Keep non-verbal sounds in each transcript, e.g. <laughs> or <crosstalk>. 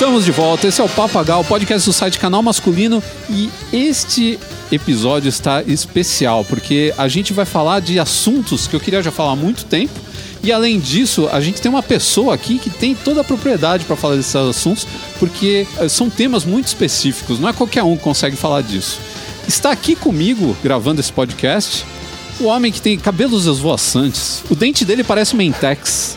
Estamos de volta. Esse é o Papagal, podcast do site Canal Masculino. E este episódio está especial porque a gente vai falar de assuntos que eu queria já falar há muito tempo. E além disso, a gente tem uma pessoa aqui que tem toda a propriedade para falar desses assuntos, porque eh, são temas muito específicos, não é qualquer um que consegue falar disso. Está aqui comigo, gravando esse podcast, o homem que tem cabelos esvoaçantes. O dente dele parece Mentex.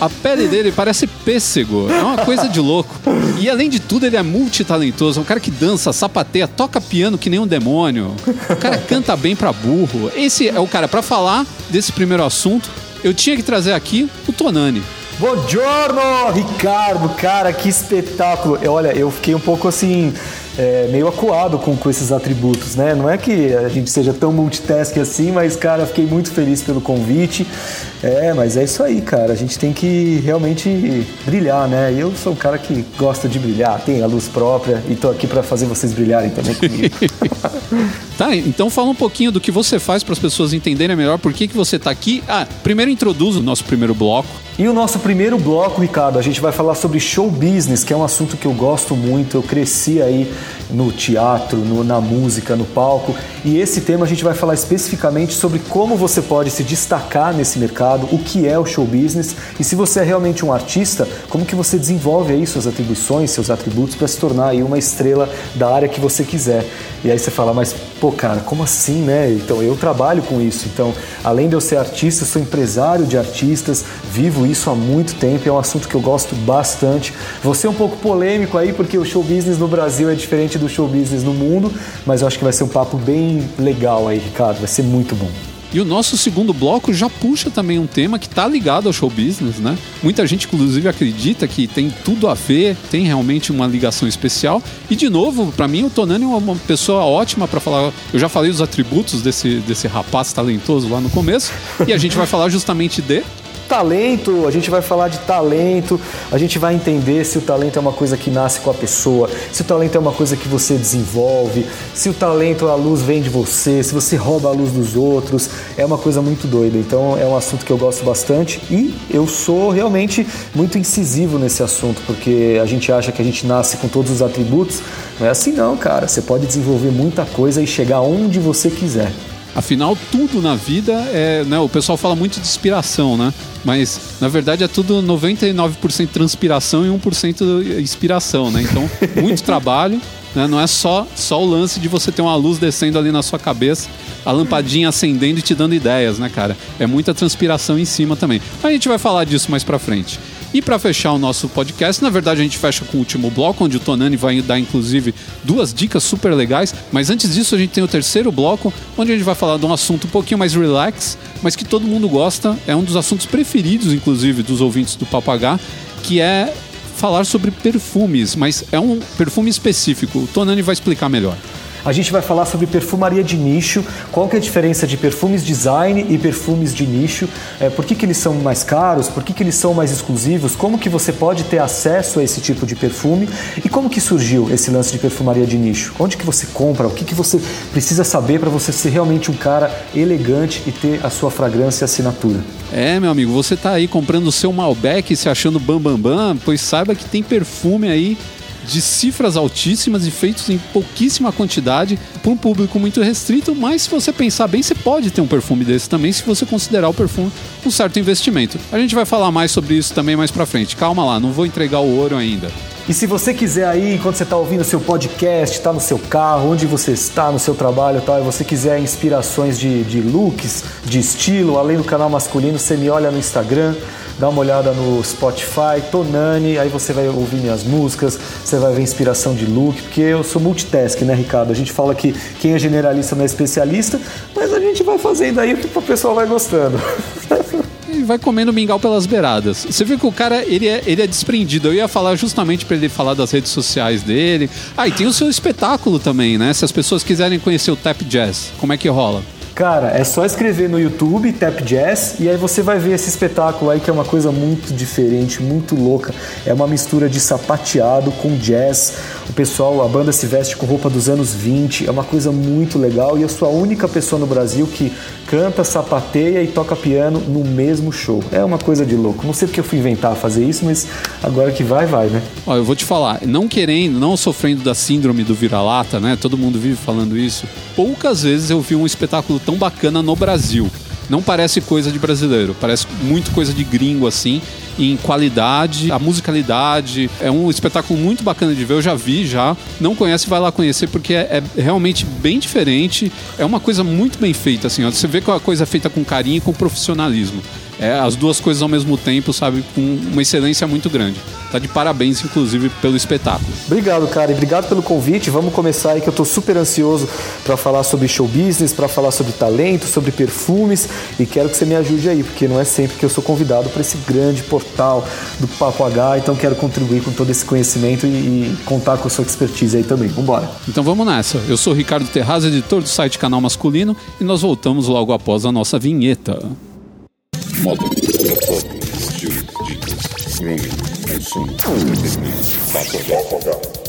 A pele dele parece pêssego. É uma coisa de louco. E além de tudo, ele é multitalentoso. É um cara que dança, sapateia, toca piano que nem um demônio. O cara canta bem pra burro. Esse é o cara para falar desse primeiro assunto. Eu tinha que trazer aqui o Tonani. Buongiorno, Ricardo, cara, que espetáculo. Olha, eu fiquei um pouco assim é, meio acuado com, com esses atributos, né? Não é que a gente seja tão multitask assim, mas, cara, fiquei muito feliz pelo convite. É, mas é isso aí, cara. A gente tem que realmente brilhar, né? Eu sou um cara que gosta de brilhar, tem a luz própria e tô aqui para fazer vocês brilharem também comigo. <laughs> tá, então fala um pouquinho do que você faz para as pessoas entenderem melhor por que, que você tá aqui. Ah, primeiro introduz o nosso primeiro bloco. E o nosso primeiro bloco, Ricardo, a gente vai falar sobre show business, que é um assunto que eu gosto muito. Eu cresci aí no teatro, no, na música, no palco. E esse tema a gente vai falar especificamente sobre como você pode se destacar nesse mercado, o que é o show business e se você é realmente um artista, como que você desenvolve aí suas atribuições, seus atributos para se tornar aí uma estrela da área que você quiser. E aí você fala, mas pô, cara, como assim, né? Então eu trabalho com isso. Então, além de eu ser artista, sou empresário de artistas, vivo isso há muito tempo, é um assunto que eu gosto bastante. Você é um pouco polêmico aí, porque o show business no Brasil é diferente do show business no mundo, mas eu acho que vai ser um papo bem legal aí, Ricardo, vai ser muito bom. E o nosso segundo bloco já puxa também um tema que está ligado ao show business, né? Muita gente, inclusive, acredita que tem tudo a ver, tem realmente uma ligação especial. E, de novo, para mim, o Tonani é uma pessoa ótima para falar. Eu já falei os atributos desse, desse rapaz talentoso lá no começo, e a gente vai falar justamente de talento, a gente vai falar de talento, a gente vai entender se o talento é uma coisa que nasce com a pessoa, se o talento é uma coisa que você desenvolve, se o talento, a luz vem de você, se você rouba a luz dos outros, é uma coisa muito doida. Então é um assunto que eu gosto bastante e eu sou realmente muito incisivo nesse assunto, porque a gente acha que a gente nasce com todos os atributos, não é assim não, cara. Você pode desenvolver muita coisa e chegar onde você quiser. Afinal, tudo na vida é. Né, o pessoal fala muito de inspiração, né? Mas na verdade é tudo 99% transpiração e 1% inspiração, né? Então, <laughs> muito trabalho. Né? Não é só, só o lance de você ter uma luz descendo ali na sua cabeça, a lampadinha acendendo e te dando ideias, né, cara? É muita transpiração em cima também. A gente vai falar disso mais pra frente. E para fechar o nosso podcast, na verdade a gente fecha com o último bloco, onde o Tonani vai dar inclusive duas dicas super legais. Mas antes disso, a gente tem o terceiro bloco, onde a gente vai falar de um assunto um pouquinho mais relax, mas que todo mundo gosta. É um dos assuntos preferidos, inclusive, dos ouvintes do Papagá, que é falar sobre perfumes, mas é um perfume específico. O Tonani vai explicar melhor. A gente vai falar sobre perfumaria de nicho, qual que é a diferença de perfumes design e perfumes de nicho, é, por que, que eles são mais caros, por que, que eles são mais exclusivos, como que você pode ter acesso a esse tipo de perfume? E como que surgiu esse lance de perfumaria de nicho. Onde que você compra, o que, que você precisa saber para você ser realmente um cara elegante e ter a sua fragrância assinatura. É, meu amigo, você tá aí comprando o seu Malbec se achando bambambam, bam, bam, pois saiba que tem perfume aí de cifras altíssimas e feitos em pouquíssima quantidade para um público muito restrito, mas se você pensar bem, você pode ter um perfume desse também se você considerar o perfume um certo investimento. A gente vai falar mais sobre isso também mais para frente. Calma lá, não vou entregar o ouro ainda. E se você quiser aí, enquanto você está ouvindo seu podcast, está no seu carro, onde você está, no seu trabalho tal, e você quiser inspirações de, de looks, de estilo, além do canal masculino, você me olha no Instagram, dá uma olhada no Spotify, Tonani, aí você vai ouvir minhas músicas, você vai ver inspiração de look, porque eu sou multitask, né, Ricardo? A gente fala que quem é generalista não é especialista, mas a gente vai fazendo aí o que o pessoal vai gostando. <laughs> e vai comendo mingau pelas beiradas. Você viu que o cara, ele é, ele é desprendido. Eu ia falar justamente para ele falar das redes sociais dele. Ah, e tem o seu espetáculo também, né? Se as pessoas quiserem conhecer o Tap Jazz, como é que rola? Cara, é só escrever no YouTube Tap Jazz e aí você vai ver esse espetáculo aí que é uma coisa muito diferente, muito louca. É uma mistura de sapateado com jazz. O pessoal, a banda se veste com roupa dos anos 20, é uma coisa muito legal e eu sou a única pessoa no Brasil que canta, sapateia e toca piano no mesmo show. É uma coisa de louco. Não sei porque eu fui inventar fazer isso, mas agora que vai, vai, né? Ó, eu vou te falar, não querendo, não sofrendo da síndrome do vira-lata, né? Todo mundo vive falando isso. Poucas vezes eu vi um espetáculo tão bacana no Brasil. Não parece coisa de brasileiro, parece muito coisa de gringo assim, em qualidade, a musicalidade. É um espetáculo muito bacana de ver, eu já vi já. Não conhece, vai lá conhecer porque é, é realmente bem diferente. É uma coisa muito bem feita assim, ó. Você vê que é uma coisa feita com carinho e com profissionalismo. É, as duas coisas ao mesmo tempo, sabe, com uma excelência muito grande. Tá de parabéns, inclusive, pelo espetáculo. Obrigado, cara, e obrigado pelo convite. Vamos começar aí que eu tô super ansioso para falar sobre show business, para falar sobre talento, sobre perfumes e quero que você me ajude aí, porque não é sempre que eu sou convidado para esse grande portal do Papo H, então quero contribuir com todo esse conhecimento e, e contar com a sua expertise aí também. Vambora. Então vamos nessa. Eu sou Ricardo Terraz, editor do site Canal Masculino, e nós voltamos logo após a nossa vinheta. Moda, foto, estilo, dicas, grooming, consumo, entretenimento, papo H.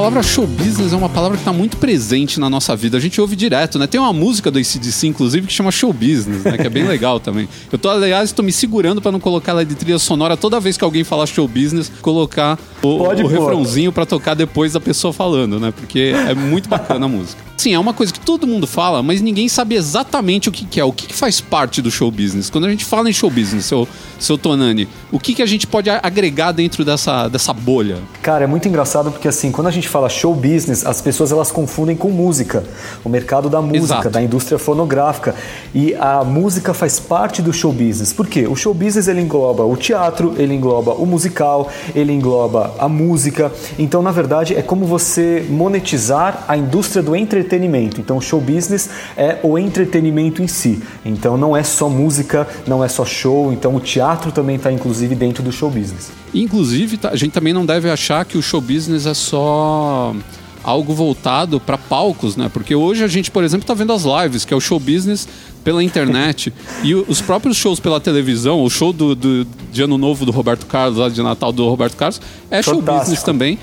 palavra show business é uma palavra que está muito presente na nossa vida. A gente ouve direto, né? Tem uma música do ACDC, inclusive, que chama show business, né? Que é bem <laughs> legal também. Eu tô, aliás, estou me segurando para não colocar ela de trilha sonora toda vez que alguém falar show business, colocar o, o refrãozinho para tocar depois da pessoa falando, né? Porque é muito bacana a música. Sim, é uma coisa que todo mundo fala, mas ninguém sabe exatamente o que, que é, o que, que, faz parte do show business. Quando a gente fala em show business, seu, seu Tonani, o que, que a gente pode agregar dentro dessa, dessa bolha? Cara, é muito engraçado porque assim, quando a gente fala show business, as pessoas elas confundem com música, o mercado da música, Exato. da indústria fonográfica. E a música faz parte do show business. Por quê? O show business ele engloba o teatro, ele engloba o musical, ele engloba a música. Então, na verdade, é como você monetizar a indústria do entretenimento entretenimento. Então, show business é o entretenimento em si. Então, não é só música, não é só show. Então, o teatro também está, inclusive, dentro do show business. Inclusive, tá, a gente também não deve achar que o show business é só algo voltado para palcos, né? Porque hoje a gente, por exemplo, está vendo as lives, que é o show business pela internet <laughs> e os próprios shows pela televisão, o show do, do de Ano Novo do Roberto Carlos, lá de Natal do Roberto Carlos, é Fantástico. show business também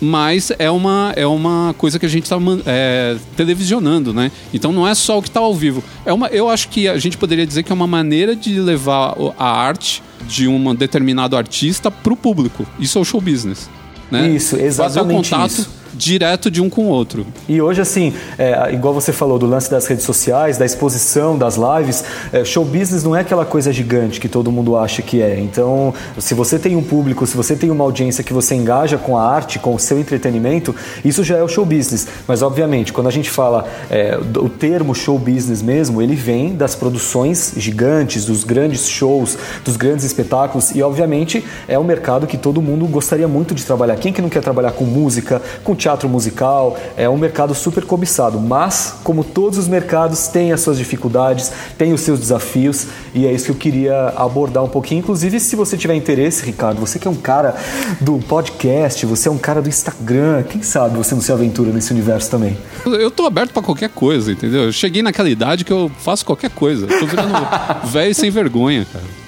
mas é uma, é uma coisa que a gente está é, televisionando, né? Então não é só o que está ao vivo. É uma, eu acho que a gente poderia dizer que é uma maneira de levar a arte de um determinado artista para o público. Isso é o show business. Né? Isso, exatamente Fazer o contato isso direto de um com o outro. E hoje, assim, é, igual você falou do lance das redes sociais, da exposição, das lives, é, show business não é aquela coisa gigante que todo mundo acha que é. Então, se você tem um público, se você tem uma audiência que você engaja com a arte, com o seu entretenimento, isso já é o show business. Mas, obviamente, quando a gente fala é, o termo show business mesmo, ele vem das produções gigantes, dos grandes shows, dos grandes espetáculos e, obviamente, é um mercado que todo mundo gostaria muito de trabalhar. Quem que não quer trabalhar com música, com teatro? musical, é um mercado super cobiçado, mas como todos os mercados tem as suas dificuldades, tem os seus desafios e é isso que eu queria abordar um pouquinho. Inclusive, se você tiver interesse, Ricardo, você que é um cara do podcast, você é um cara do Instagram, quem sabe você não se aventura nesse universo também? Eu tô aberto para qualquer coisa, entendeu? Eu cheguei naquela idade que eu faço qualquer coisa. Eu tô virando <laughs> velho sem vergonha, cara.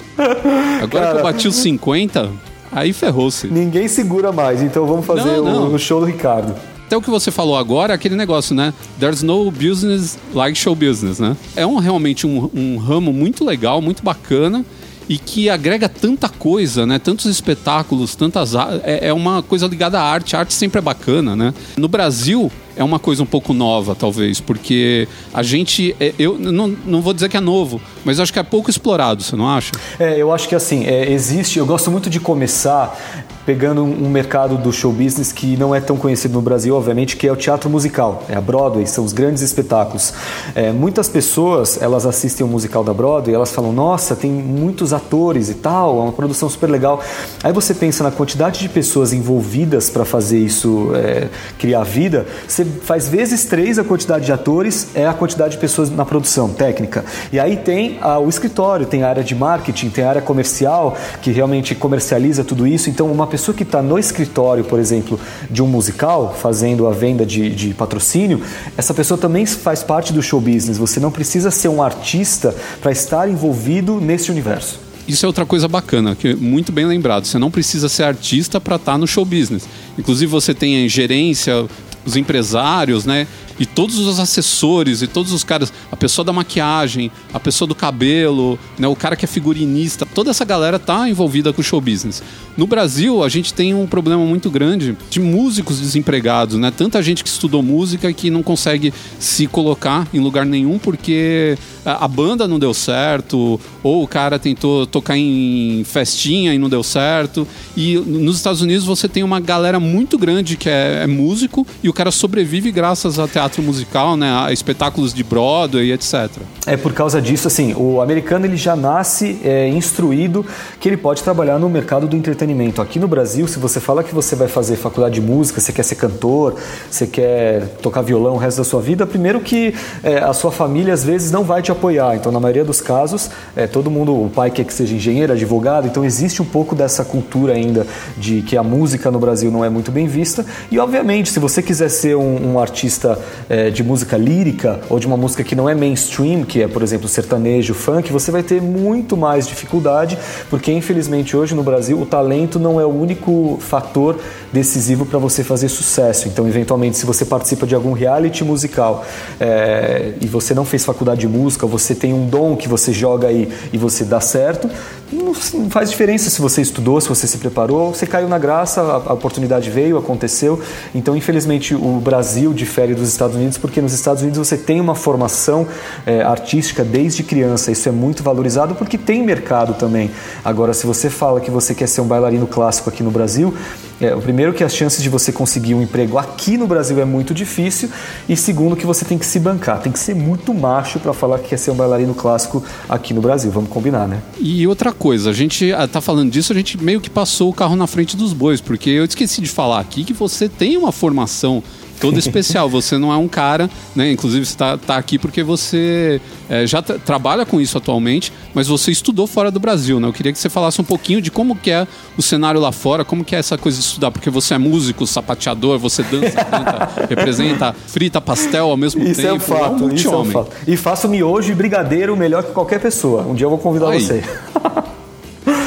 Agora cara, que eu bati os 50, Aí ferrou-se. Ninguém segura mais, então vamos fazer não, não. O, o show do Ricardo até o que você falou agora, aquele negócio, né? There's no business like show business, né? É um, realmente um, um ramo muito legal, muito bacana e que agrega tanta coisa, né? Tantos espetáculos, tantas é, é uma coisa ligada à arte. A arte sempre é bacana, né? No Brasil é uma coisa um pouco nova, talvez, porque a gente, é, eu não, não vou dizer que é novo, mas acho que é pouco explorado, você não acha? É, eu acho que assim, é, existe, eu gosto muito de começar pegando um mercado do show business que não é tão conhecido no Brasil, obviamente, que é o teatro musical, é a Broadway, são os grandes espetáculos. É, muitas pessoas, elas assistem o musical da Broadway, elas falam, nossa, tem muitos atores e tal, é uma produção super legal. Aí você pensa na quantidade de pessoas envolvidas para fazer isso, é, criar vida, você faz vezes três a quantidade de atores, é a quantidade de pessoas na produção técnica. E aí tem a, o escritório, tem a área de marketing, tem a área comercial, que realmente comercializa tudo isso. Então, uma pessoa que está no escritório, por exemplo, de um musical, fazendo a venda de, de patrocínio, essa pessoa também faz parte do show business. Você não precisa ser um artista para estar envolvido nesse universo. Isso é outra coisa bacana, que é muito bem lembrado. Você não precisa ser artista para estar tá no show business. Inclusive você tem a gerência, os empresários, né? E todos os assessores e todos os caras, a pessoa da maquiagem, a pessoa do cabelo, né, o cara que é figurinista, toda essa galera tá envolvida com o show business. No Brasil, a gente tem um problema muito grande de músicos desempregados, né? Tanta gente que estudou música que não consegue se colocar em lugar nenhum porque a banda não deu certo, ou o cara tentou tocar em festinha e não deu certo. E nos Estados Unidos você tem uma galera muito grande que é, é músico e o cara sobrevive graças a teatro musical, né, a espetáculos de Broadway, etc. É por causa disso, assim, o americano ele já nasce é, instruído que ele pode trabalhar no mercado do entretenimento. Aqui no Brasil, se você fala que você vai fazer faculdade de música, você quer ser cantor, você quer tocar violão o resto da sua vida, primeiro que é, a sua família às vezes não vai te apoiar. Então, na maioria dos casos, é, todo mundo, o pai quer que seja engenheiro, advogado, então existe um pouco dessa cultura ainda de que a música no Brasil não é muito bem vista. E, obviamente, se você quiser ser um, um artista é, de música lírica ou de uma música que não é mainstream, que é, por exemplo, sertanejo, funk, você vai ter muito mais dificuldade, porque, infelizmente, hoje no Brasil, o talento não é o único fator decisivo para você fazer sucesso. Então, eventualmente, se você participa de algum reality musical é, e você não fez faculdade de música, você tem um dom que você joga aí e você dá certo, não, faz diferença se você estudou, se você se preparou, você caiu na graça, a, oportunidade veio, aconteceu. Então, infelizmente, o Brasil difere dos Estados Unidos porque nos Estados Unidos você tem uma formação é, artística desde criança. Isso é muito valorizado porque tem mercado também. Agora, se você fala que você quer ser um bailarino clássico aqui no Brasil, é, o primeiro que as chances de você conseguir um emprego aqui no Brasil é muito difícil e segundo que você tem que se bancar, tem que ser muito macho para falar que quer ser um bailarino clássico aqui no Brasil. Vamos combinar, né? E outra coisa, a gente ah, tá falando disso, a gente meio que passou o carro na frente dos bois, porque eu esqueci de falar aqui que você tem uma formação todo especial. Você não é um cara, né? Inclusive você está tá aqui porque você é, já trabalha com isso atualmente, mas você estudou fora do Brasil, né? Eu queria que você falasse um pouquinho de como que é o cenário lá fora, como que é essa coisa de estudar, porque você é músico, sapateador, você dança, canta, <laughs> representa, frita pastel ao mesmo isso tempo. É um fato, é um isso é um fato. E faço miojo e brigadeiro melhor que qualquer pessoa. Um dia eu vou convidar Aí. você. <laughs>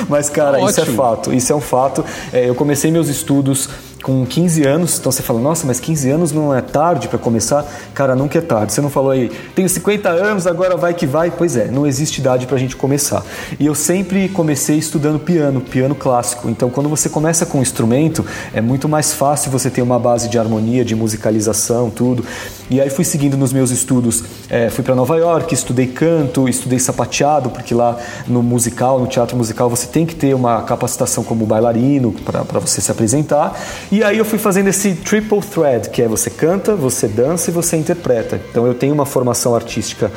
Mas, cara, Ótimo. isso é fato. Isso é um fato. É, eu comecei meus estudos com 15 anos, então você fala, nossa, mas 15 anos não é tarde para começar? Cara, nunca é tarde. Você não falou aí, tenho 50 anos, agora vai que vai? Pois é, não existe idade para a gente começar. E eu sempre comecei estudando piano, piano clássico. Então, quando você começa com um instrumento, é muito mais fácil você ter uma base de harmonia, de musicalização, tudo. E aí fui seguindo nos meus estudos. É, fui para Nova York, estudei canto, estudei sapateado, porque lá no musical, no teatro musical, você tem que ter uma capacitação como bailarino para você se apresentar. E aí eu fui fazendo esse triple thread, que é você canta, você dança e você interpreta. Então eu tenho uma formação artística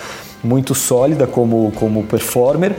muito sólida como, como performer,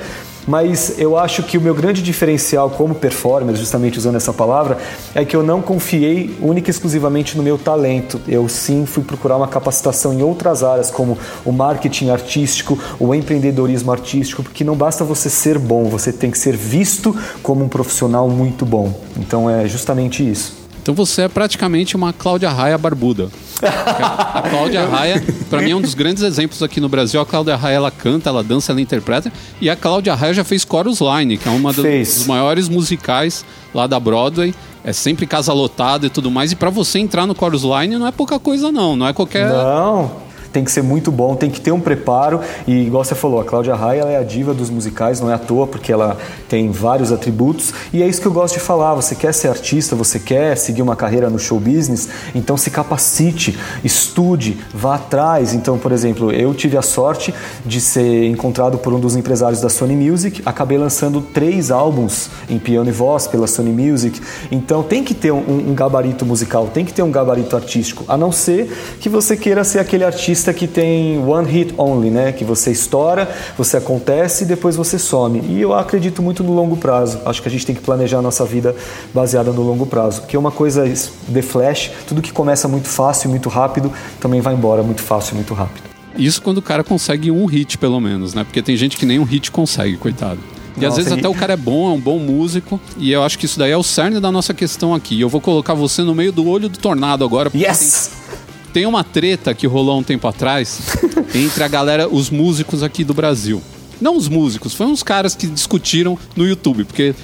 mas eu acho que o meu grande diferencial como performer, justamente usando essa palavra, é que eu não confiei única e exclusivamente no meu talento. Eu sim fui procurar uma capacitação em outras áreas, como o marketing artístico, o empreendedorismo artístico, porque não basta você ser bom, você tem que ser visto como um profissional muito bom. Então é justamente isso. Então você é praticamente uma Cláudia Raia barbuda. A Cláudia Raia, para mim, é um dos grandes exemplos aqui no Brasil. A Cláudia Raia, ela canta, ela dança, ela interpreta. E a Cláudia Raia já fez Chorus Line, que é uma dos maiores musicais lá da Broadway. É sempre casa lotada e tudo mais. E para você entrar no Chorus Line não é pouca coisa, não. Não é qualquer. Não tem que ser muito bom, tem que ter um preparo. E igual você falou, a Cláudia Raia é a diva dos musicais, não é à toa, porque ela tem vários atributos. E é isso que eu gosto de falar. Você quer ser artista, você quer seguir uma carreira no show business, então se capacite, estude, vá atrás. Então, por exemplo, eu tive a sorte de ser encontrado por um dos empresários da Sony Music, acabei lançando três álbuns em piano e voz pela Sony Music. Então tem que ter um, um gabarito musical, tem que ter um gabarito artístico, a não ser que você queira ser aquele artista artista que tem one hit only, né? Que você estoura, você acontece e depois você some. E eu acredito muito no longo prazo. Acho que a gente tem que planejar a nossa vida baseada no longo prazo. Porque uma coisa de flash, tudo que começa muito fácil, muito rápido, também vai embora muito fácil, muito rápido. Isso quando o cara consegue um hit, pelo menos, né? Porque tem gente que nem um hit consegue, coitado. E nossa, às vezes até o cara é bom, é um bom músico. E eu acho que isso daí é o cerne da nossa questão aqui. Eu vou colocar você no meio do olho do tornado agora. Yes! Tem uma treta que rolou um tempo atrás <laughs> entre a galera, os músicos aqui do Brasil. Não os músicos, foi uns caras que discutiram no YouTube, porque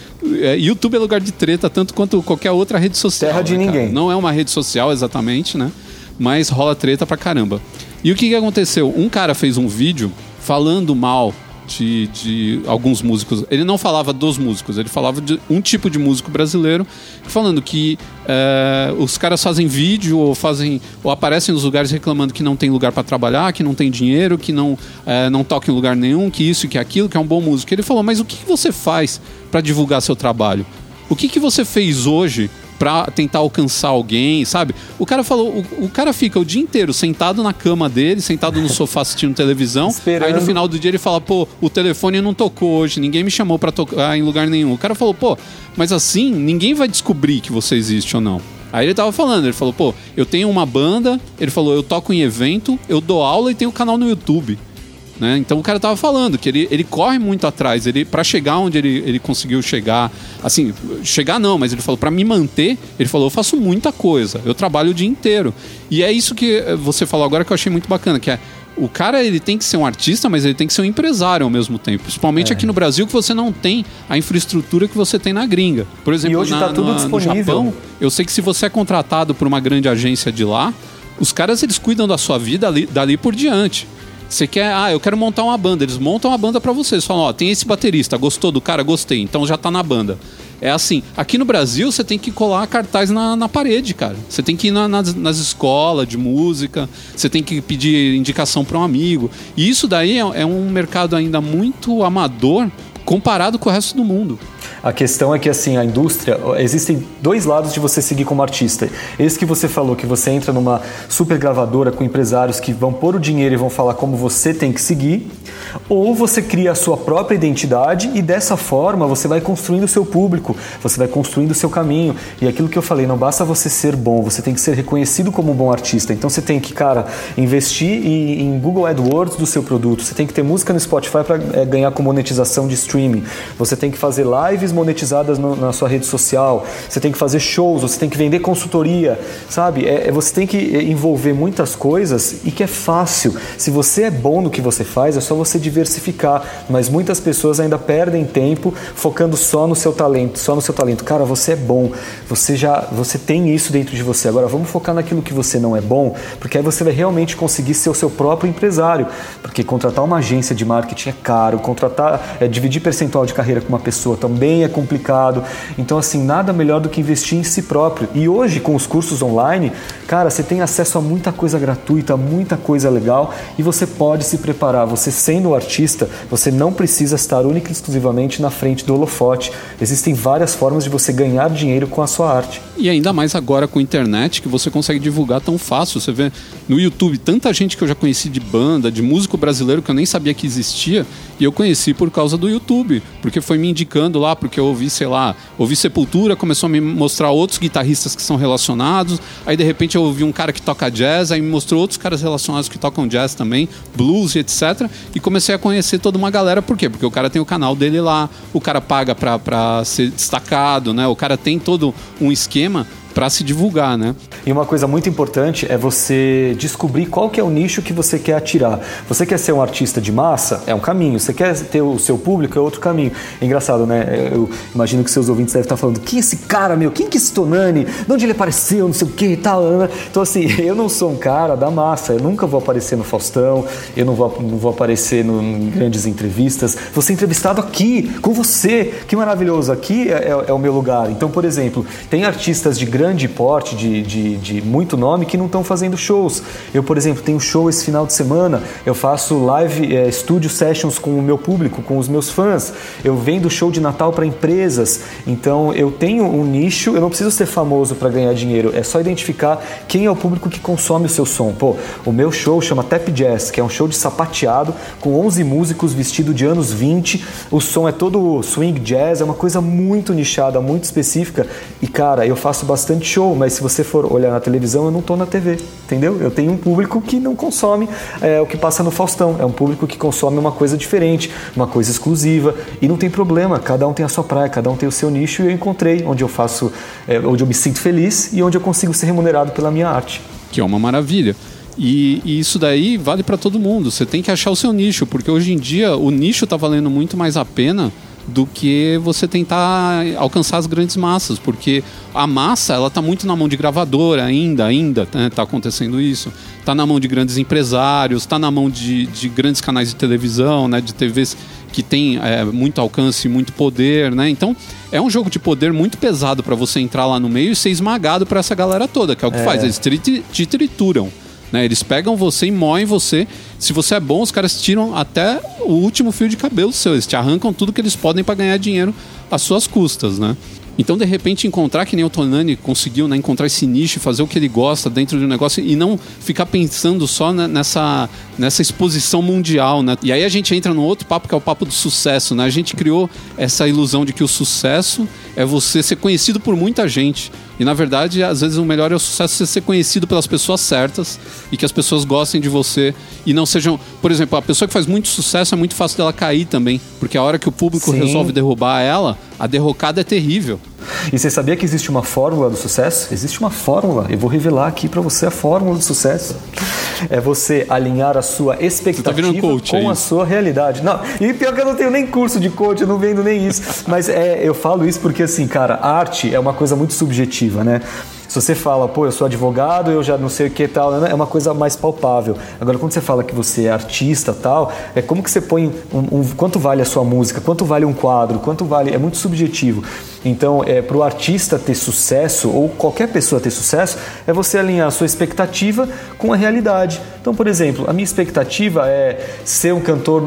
é, YouTube é lugar de treta tanto quanto qualquer outra rede social. Terra de né, ninguém. Não é uma rede social exatamente, né? Mas rola treta pra caramba. E o que, que aconteceu? Um cara fez um vídeo falando mal de, de, alguns músicos. Ele não falava dos músicos, ele falava de um tipo de músico brasileiro, falando que é, os caras fazem vídeo ou fazem ou aparecem nos lugares reclamando que não tem lugar para trabalhar, que não tem dinheiro, que não é, não toca em lugar nenhum, que isso, que aquilo, que é um bom músico. Ele falou: mas o que você faz para divulgar seu trabalho? O que, que você fez hoje pra tentar alcançar alguém, sabe? O cara falou, o, o, cara fica o dia inteiro sentado na cama dele, sentado no sofá assistindo televisão. Esperando. <laughs> Aí no final do dia ele fala, pô, o telefone não tocou hoje, ninguém me chamou para tocar em lugar nenhum. O cara falou, pô, mas assim, ninguém vai descobrir que você existe ou não. Aí ele tava falando, ele falou, pô, eu tenho uma banda, ele falou, eu toco em evento, eu dou aula e tenho um canal no YouTube. Né? Então o cara tava falando que ele, ele corre muito atrás, ele para chegar onde ele, ele conseguiu chegar, assim, chegar não, mas ele falou para me manter, ele falou eu faço muita coisa, eu trabalho o dia inteiro. E é isso que você falou agora que eu achei muito bacana, que é o cara ele tem que ser um artista, mas ele tem que ser um empresário ao mesmo tempo. Principalmente é. aqui no Brasil, que você não tem a infraestrutura que você tem na gringa. Por exemplo, e hoje na, tá tudo na, disponível. no Japão, eu sei que se você é contratado por uma grande agência de lá, os caras eles cuidam da sua vida ali, dali por diante. Você quer, ah, eu quero montar uma banda. Eles montam uma banda para você. Eles falam, ó, tem esse baterista, gostou do cara? Gostei, então já tá na banda. É assim, aqui no Brasil você tem que colar cartaz na, na parede, cara. Você tem que ir na, nas, nas escolas de música, você tem que pedir indicação para um amigo. E isso daí é, é um mercado ainda muito amador comparado com o resto do mundo. A questão é que assim, a indústria, existem dois lados de você seguir como artista. Esse que você falou, que você entra numa super gravadora com empresários que vão pôr o dinheiro e vão falar como você tem que seguir, ou você cria a sua própria identidade e dessa forma você vai construindo o seu público, você vai construindo o seu caminho. E aquilo que eu falei, não basta você ser bom, você tem que ser reconhecido como um bom artista. Então você tem que, cara, investir em, Google AdWords do seu produto, você tem que ter música no Spotify para é, ganhar com monetização de streaming, você tem que fazer lives monetizadas no, na sua rede social, você tem que fazer shows, você tem que vender consultoria, sabe? É, é, você tem que envolver muitas coisas e que é fácil. Se você é bom no que você faz, é só você diversificar. Mas muitas pessoas ainda perdem tempo focando só no seu talento, só no seu talento. Cara, você é bom, você já você tem isso dentro de você. Agora vamos focar naquilo que você não é bom, porque aí você vai realmente conseguir ser o seu próprio empresário. Porque contratar uma agência de marketing é caro, contratar, é, dividir percentual de carreira com uma pessoa também é complicado. Então, assim, nada melhor do que investir em si próprio. E hoje, com os cursos online, cara, você tem acesso a muita coisa gratuita, muita coisa legal e você pode se preparar. Você sendo artista, você não precisa estar única e exclusivamente na frente do holofote. Existem várias formas de você ganhar dinheiro com a sua arte. E ainda mais agora com a internet, que você consegue divulgar tão fácil. Você vê no YouTube tanta gente que eu já conheci de banda, de músico brasileiro que eu nem sabia que existia, e eu conheci por causa do YouTube, porque foi me indicando lá, porque eu ouvi, sei lá, ouvi Sepultura, começou a me mostrar outros guitarristas que são relacionados, aí de repente eu ouvi um cara que toca jazz, aí me mostrou outros caras relacionados que tocam jazz também, blues e etc. E comecei a conhecer toda uma galera, por quê? Porque o cara tem o canal dele lá, o cara paga pra, pra ser destacado, né? O cara tem todo um esquema para se divulgar, né? E uma coisa muito importante é você descobrir qual que é o nicho que você quer atirar. Você quer ser um artista de massa? É um caminho. Você quer ter o seu público? É outro caminho. É engraçado, né? Eu imagino que seus ouvintes devem estar falando quem é esse cara, meu? Quem que é esse Tonani? De onde ele apareceu? Não sei o que e tal. Então, assim, <laughs> eu não sou um cara da massa. Eu nunca vou aparecer no Faustão. Eu não vou, não vou aparecer no, em grandes entrevistas. Vou ser entrevistado aqui, com você. Que maravilhoso. Aqui é, é, é o meu lugar. Então, por exemplo, tem artistas de grande grande porte, de, de, de muito nome, que não estão fazendo shows. Eu, por exemplo, tenho show esse final de semana, eu faço live é, studio sessions com o meu público, com os meus fãs. Eu vendo show de Natal para empresas. Então eu tenho um nicho, eu não preciso ser famoso para ganhar dinheiro, é só identificar quem é o público que consome o seu som. Pô, o meu show chama Tap Jazz, que é um show de sapateado com 11 músicos vestidos de anos 20. O som é todo swing jazz, é uma coisa muito nichada, muito específica. E cara, eu faço bastante bastante show, mas se você for olhar na televisão, eu não estou na TV, entendeu? Eu tenho um público que não consome é, o que passa no Faustão, é um público que consome uma coisa diferente, uma coisa exclusiva, e não tem problema, cada um tem a sua praia, cada um tem o seu nicho, e eu encontrei onde eu faço, é, onde eu me sinto feliz e onde eu consigo ser remunerado pela minha arte. Que é uma maravilha. E, e isso daí vale para todo mundo. Você tem que achar o seu nicho, porque hoje em dia o nicho está valendo muito mais a pena do que você tentar alcançar as grandes massas, porque a massa ela está muito na mão de gravadora ainda, ainda está né, acontecendo isso, está na mão de grandes empresários, está na mão de, de grandes canais de televisão, né, de TVs que tem é, muito alcance, muito poder, né? Então é um jogo de poder muito pesado para você entrar lá no meio e ser esmagado por essa galera toda, que é o que é. faz, eles te trituram. Né? Eles pegam você e moem você. Se você é bom, os caras tiram até o último fio de cabelo seu. Eles te arrancam tudo que eles podem para ganhar dinheiro às suas custas, né? Então, de repente, encontrar que nem o Tonani conseguiu, né? Encontrar esse nicho, fazer o que ele gosta dentro de um negócio e não ficar pensando só nessa, nessa exposição mundial, né? E aí a gente entra no outro papo que é o papo do sucesso, né? A gente criou essa ilusão de que o sucesso é você ser conhecido por muita gente. E na verdade, às vezes o melhor é o sucesso ser conhecido pelas pessoas certas e que as pessoas gostem de você e não sejam, por exemplo, a pessoa que faz muito sucesso é muito fácil dela cair também, porque a hora que o público Sim. resolve derrubar ela, a derrocada é terrível. E você sabia que existe uma fórmula do sucesso? Existe uma fórmula. Eu vou revelar aqui para você a fórmula do sucesso. É você alinhar a sua expectativa tá coach, com é a sua realidade. Não, e pior que eu não tenho nem curso de coach, eu não vendo nem isso. Mas é, eu falo isso porque assim, cara, arte é uma coisa muito subjetiva, né? Se você fala, pô, eu sou advogado, eu já não sei o que tal, né? é uma coisa mais palpável. Agora, quando você fala que você é artista tal, é como que você põe um, um quanto vale a sua música, quanto vale um quadro, quanto vale. É muito subjetivo. Então, é, para o artista ter sucesso, ou qualquer pessoa ter sucesso, é você alinhar a sua expectativa com a realidade. Então, por exemplo, a minha expectativa é ser um cantor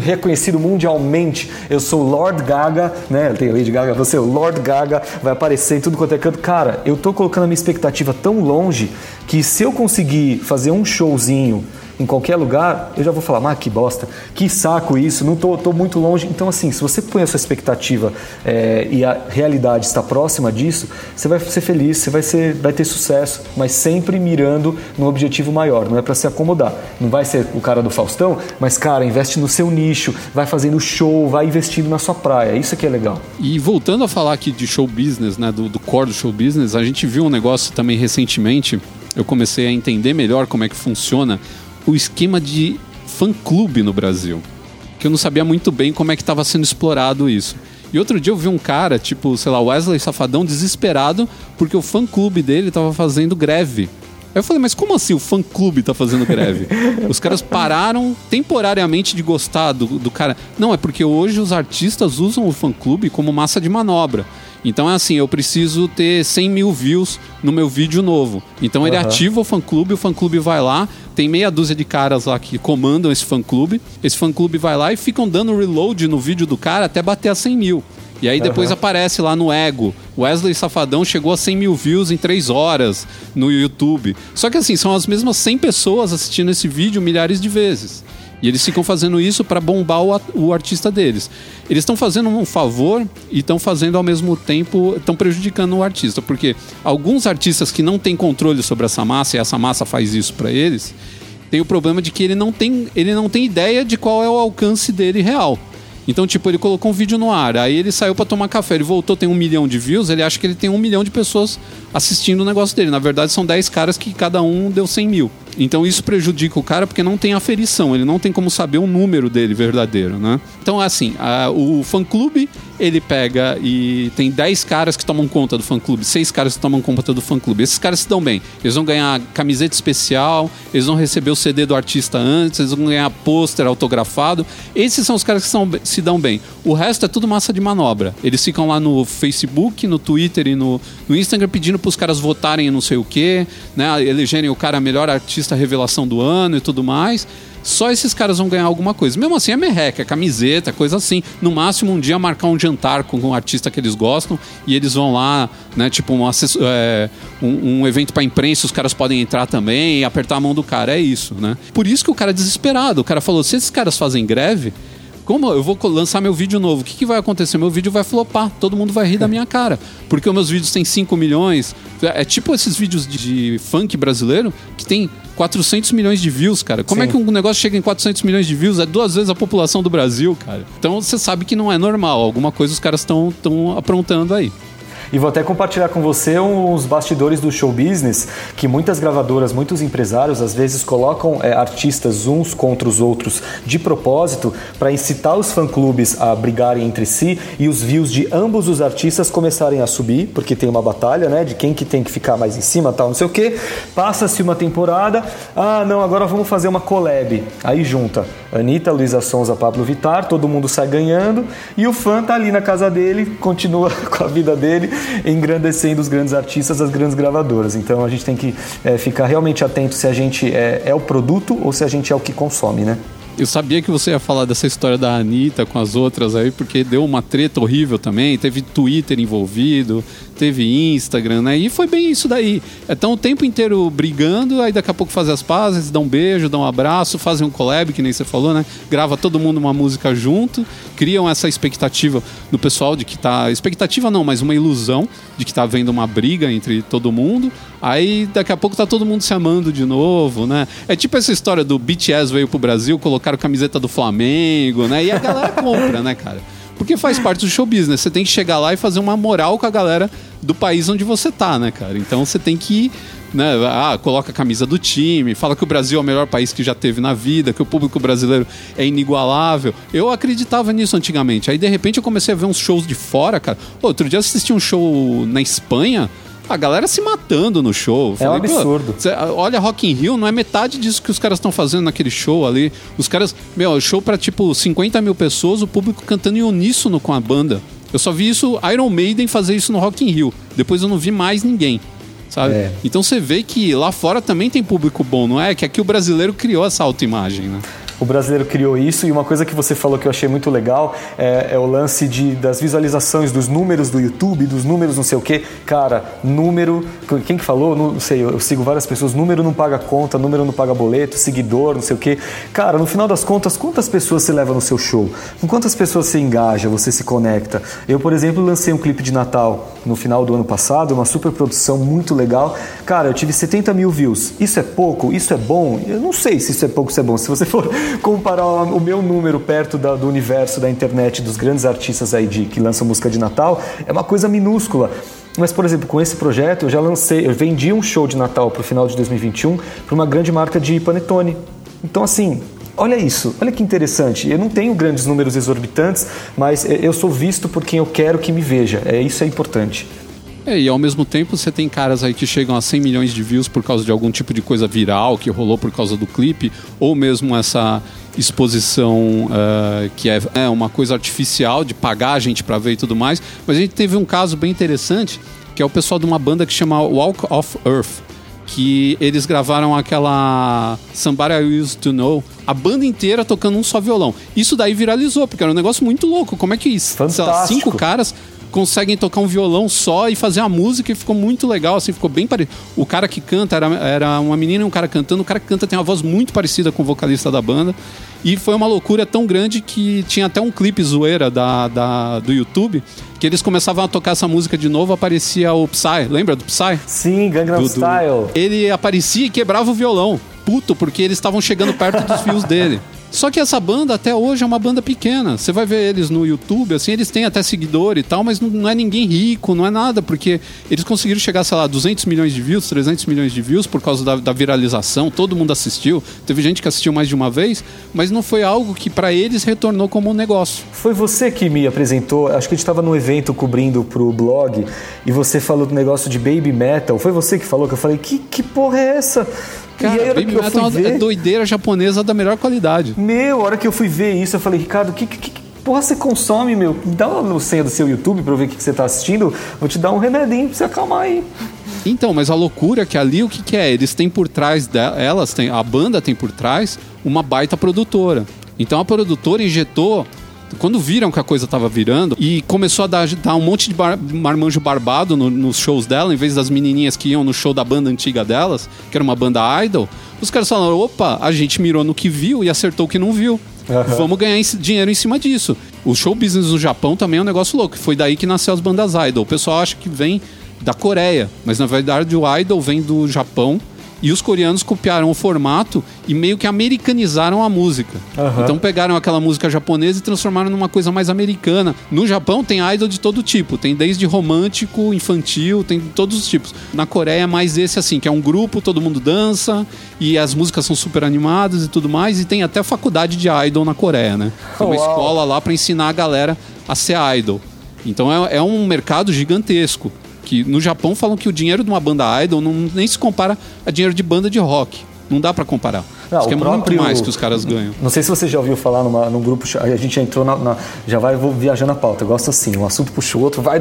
reconhecido mundialmente. Eu sou Lord Gaga, né? Tem Lady Gaga, você é o Lord Gaga, vai aparecer em tudo quanto é canto. Cara, eu tô colocando a minha expectativa tão longe que se eu conseguir fazer um showzinho em qualquer lugar, eu já vou falar, mas que bosta, que saco isso, não tô, tô muito longe. Então, assim, se você põe a sua expectativa é, e a realidade está próxima disso, você vai ser feliz, você vai, ser, vai ter sucesso, mas sempre mirando no objetivo maior, não é para se acomodar. Não vai ser o cara do Faustão, mas, cara, investe no seu nicho, vai fazendo show, vai investindo na sua praia. Isso que é legal. E voltando a falar aqui de show business, né, do, do core do show business, a gente viu um negócio também recentemente. Eu comecei a entender melhor como é que funciona o esquema de fã-clube no Brasil. Que eu não sabia muito bem como é que estava sendo explorado isso. E outro dia eu vi um cara, tipo, sei lá, Wesley Safadão, desesperado porque o fã-clube dele estava fazendo greve. Aí eu falei, mas como assim o fã-clube tá fazendo greve? <laughs> os caras pararam temporariamente de gostar do, do cara. Não, é porque hoje os artistas usam o fã-clube como massa de manobra. Então é assim, eu preciso ter 100 mil views no meu vídeo novo. Então ele uhum. ativa o fã-clube, o fã-clube vai lá, tem meia dúzia de caras lá que comandam esse fã-clube. Esse fã-clube vai lá e ficam dando reload no vídeo do cara até bater a 100 mil. E aí depois uhum. aparece lá no Ego. Wesley Safadão chegou a 100 mil views em 3 horas no YouTube. Só que assim, são as mesmas 100 pessoas assistindo esse vídeo milhares de vezes. E eles ficam fazendo isso para bombar o, o, artista deles. Eles estão fazendo um favor e estão fazendo ao mesmo tempo, estão prejudicando o artista, porque alguns artistas que não têm controle sobre essa massa e essa massa faz isso para eles, tem o problema de que ele não tem, ele não tem ideia de qual é o alcance dele real. Então, tipo, ele colocou um vídeo no ar, aí ele saiu para tomar café, ele voltou, tem um milhão de views, ele acha que ele tem um milhão de pessoas assistindo o negócio dele. Na verdade, são 10 caras que cada um deu 100 mil. Então isso prejudica o cara porque não tem aferição, ele não tem como saber o número dele verdadeiro, né? Então, assim, a, o fã-clube, ele pega e tem 10 caras que tomam conta do fã-clube, 6 caras que tomam conta do fã-clube. Esses caras se dão bem. Eles vão ganhar camiseta especial, eles vão receber o CD do artista antes, eles vão ganhar pôster autografado. Esses são os caras que são, se dão bem. O resto é tudo massa de manobra. Eles ficam lá no Facebook, no Twitter e no, no Instagram pedindo para os caras votarem em não sei o quê, né? Elegerem o cara melhor artista revelação do ano e tudo mais. Só esses caras vão ganhar alguma coisa. Mesmo assim é merreca, é camiseta, coisa assim. No máximo um dia marcar um jantar com um artista que eles gostam e eles vão lá, né? Tipo um, é, um, um evento para imprensa, os caras podem entrar também e apertar a mão do cara. É isso, né? Por isso que o cara é desesperado. O cara falou: se esses caras fazem greve, como eu vou lançar meu vídeo novo, o que, que vai acontecer? Meu vídeo vai flopar, todo mundo vai rir da minha cara. Porque os meus vídeos têm 5 milhões. É tipo esses vídeos de, de funk brasileiro que tem 400 milhões de views, cara. Como é Sim. é que um negócio chega em 400 milhões de views? É duas vezes a população do Brasil, cara. Então você sabe que não é normal. Alguma coisa os caras estão aprontando aí. E vou até compartilhar com você uns bastidores do show business que muitas gravadoras, muitos empresários às vezes colocam é, artistas uns contra os outros de propósito para incitar os fã-clubes a brigarem entre si e os views de ambos os artistas começarem a subir, porque tem uma batalha, né, de quem que tem que ficar mais em cima, tal, não sei o quê. Passa-se uma temporada, ah, não, agora vamos fazer uma collab. Aí junta Anitta, Luísa Sonza, Pablo Vittar, todo mundo sai ganhando e o fã tá ali na casa dele, continua <laughs> com a vida dele, <laughs> engrandecendo os grandes artistas, as grandes gravadoras. Então a gente tem que é, ficar realmente atento se a gente é, é o produto ou se a gente é o que consome, né? Eu sabia que você ia falar dessa história da Anitta com as outras aí, porque deu uma treta horrível também. Teve Twitter envolvido, teve Instagram, né? E foi bem isso daí. Então o tempo inteiro brigando, aí daqui a pouco fazem as pazes, dão um beijo, dão um abraço, fazem um collab, que nem você falou, né? Grava todo mundo uma música junto, criam essa expectativa no pessoal de que tá. Expectativa não, mas uma ilusão de que tá havendo uma briga entre todo mundo. Aí daqui a pouco tá todo mundo se amando de novo, né? É tipo essa história do BTS veio pro Brasil, colocaram camiseta do Flamengo, né? E a galera compra, né, cara? Porque faz parte do show business. Você tem que chegar lá e fazer uma moral com a galera do país onde você tá, né, cara? Então você tem que. Né, ah, coloca a camisa do time, fala que o Brasil é o melhor país que já teve na vida, que o público brasileiro é inigualável. Eu acreditava nisso antigamente. Aí de repente eu comecei a ver uns shows de fora, cara. Outro dia eu assisti um show na Espanha a galera se matando no show. É Falei, um absurdo. Cê, olha, Rock in Rio não é metade disso que os caras estão fazendo naquele show ali. Os caras, meu, show para tipo 50 mil pessoas, o público cantando em uníssono com a banda. Eu só vi isso, Iron Maiden fazer isso no Rock in Rio. Depois eu não vi mais ninguém. Sabe? É. Então você vê que lá fora também tem público bom, não é? Que aqui o brasileiro criou essa autoimagem, né? O brasileiro criou isso e uma coisa que você falou que eu achei muito legal é, é, o lance de, das visualizações, dos números do YouTube, dos números não sei o que. Cara, número, quem que falou? Não sei, eu, sigo várias pessoas, número não paga conta, número não paga boleto, seguidor, não sei o que. Cara, no final das contas, quantas pessoas você leva no seu show? Com quantas pessoas você engaja, você se conecta? Eu, por exemplo, lancei um clipe de Natal no final do ano passado, uma super produção muito legal. Cara, eu tive 70 mil views. Isso é pouco? Isso é bom? Eu não sei se isso é pouco ou se é bom. Se você for comparar o meu número perto da, do universo da internet dos grandes artistas aí de, que lançam música de Natal, é uma coisa minúscula. Mas, por exemplo, com esse projeto eu já lancei, eu vendi um show de Natal para o final de 2021 para uma grande marca de panetone. Então, assim, olha isso, olha que interessante. Eu não tenho grandes números exorbitantes, mas eu sou visto por quem eu quero que me veja. É isso é importante. É, e ao mesmo tempo você tem caras aí que chegam a 100 milhões de views por causa de algum tipo de coisa viral que rolou por causa do clipe, ou mesmo essa exposição uh, que é, é, uma coisa artificial de pagar a gente para ver e tudo mais. Mas a gente teve um caso bem interessante, que é o pessoal de uma banda que chama Walk of Earth, que eles gravaram aquela Somebody I Used to Know, a banda inteira tocando um só violão. Isso daí viralizou, porque era um negócio muito louco. Como é que lá, cinco caras conseguem tocar um violão só e fazer a música e ficou muito legal, assim, ficou bem parecido. O cara que canta era, era uma menina e um cara cantando, o cara que canta tem uma voz muito parecida com o vocalista da banda. E foi uma loucura tão grande que tinha até um clipe zoeira da, da, do YouTube que eles começavam a tocar essa música de novo, aparecia o Psy. Lembra do Psy? Sim, Gangnam do, Style. Do... Ele aparecia e quebrava o violão. Puto, porque eles estavam chegando perto dos fios dele. <laughs> Só que essa banda até hoje é uma banda pequena. Você vai ver eles no YouTube, assim, eles têm até seguidor e tal, mas não, é ninguém rico, não é nada, porque eles conseguiram chegar, sei lá, 200 milhões de views, 300 milhões de views por causa da, da viralização, todo mundo assistiu. Teve gente que assistiu mais de uma vez, mas não foi algo que para eles retornou como um negócio. Foi você que me apresentou, acho que a gente estava no evento cobrindo pro blog e você falou do negócio de baby metal. Foi você que falou que eu falei, que, que porra é essa? Cara, e aí, Baby Metal é uma ver... doideira japonesa da melhor qualidade. Meu, a hora que eu fui ver isso, eu falei, Ricardo, que, que, que porra você consome, meu? Dá uma senha do seu YouTube pra eu ver o que, que você tá assistindo. Vou te dar um remedinho pra você acalmar aí. Então, mas a loucura é que ali o que, que é? Eles têm por trás delas, tem, a banda tem por trás uma baita produtora. Então a produtora injetou quando viram que a coisa tava virando e começou a dar, dar um monte de bar, marmanjo barbado no, nos shows dela, em vez das menininhas que iam no show da banda antiga delas, que era uma banda idol, os caras falaram: opa, a gente mirou no que viu e acertou o que não viu. Uhum. Vamos ganhar dinheiro em cima disso. O show business no Japão também é um negócio louco. Foi daí que nasceu as bandas idol. O pessoal acha que vem da Coreia, mas na verdade o idol vem do Japão E os coreanos copiaram o formato e meio que americanizaram a música. Aham. Então pegaram aquela música japonesa e transformaram numa coisa mais americana. No Japão tem idol de todo tipo, tem desde romântico, infantil, tem todos os tipos. Na Coreia é mais esse assim, que é um grupo, todo mundo dança e as músicas são super animadas e tudo mais, e tem até faculdade de idol na Coreia, né? Tem uma Uau. escola lá pra ensinar a galera a ser idol. Então é, é um mercado gigantesco. Que no Japão falam que o dinheiro de uma banda idol não, nem se compara a dinheiro de banda de rock. Não dá pra comparar. Não, Acho que é próprio- muito mais que os caras ganham. Não sei se você já ouviu falar numa, num grupo. A gente já entrou na, na- Já vai vou viajando a pauta. Eu gosto assim. Um assunto puxa o outro, vai.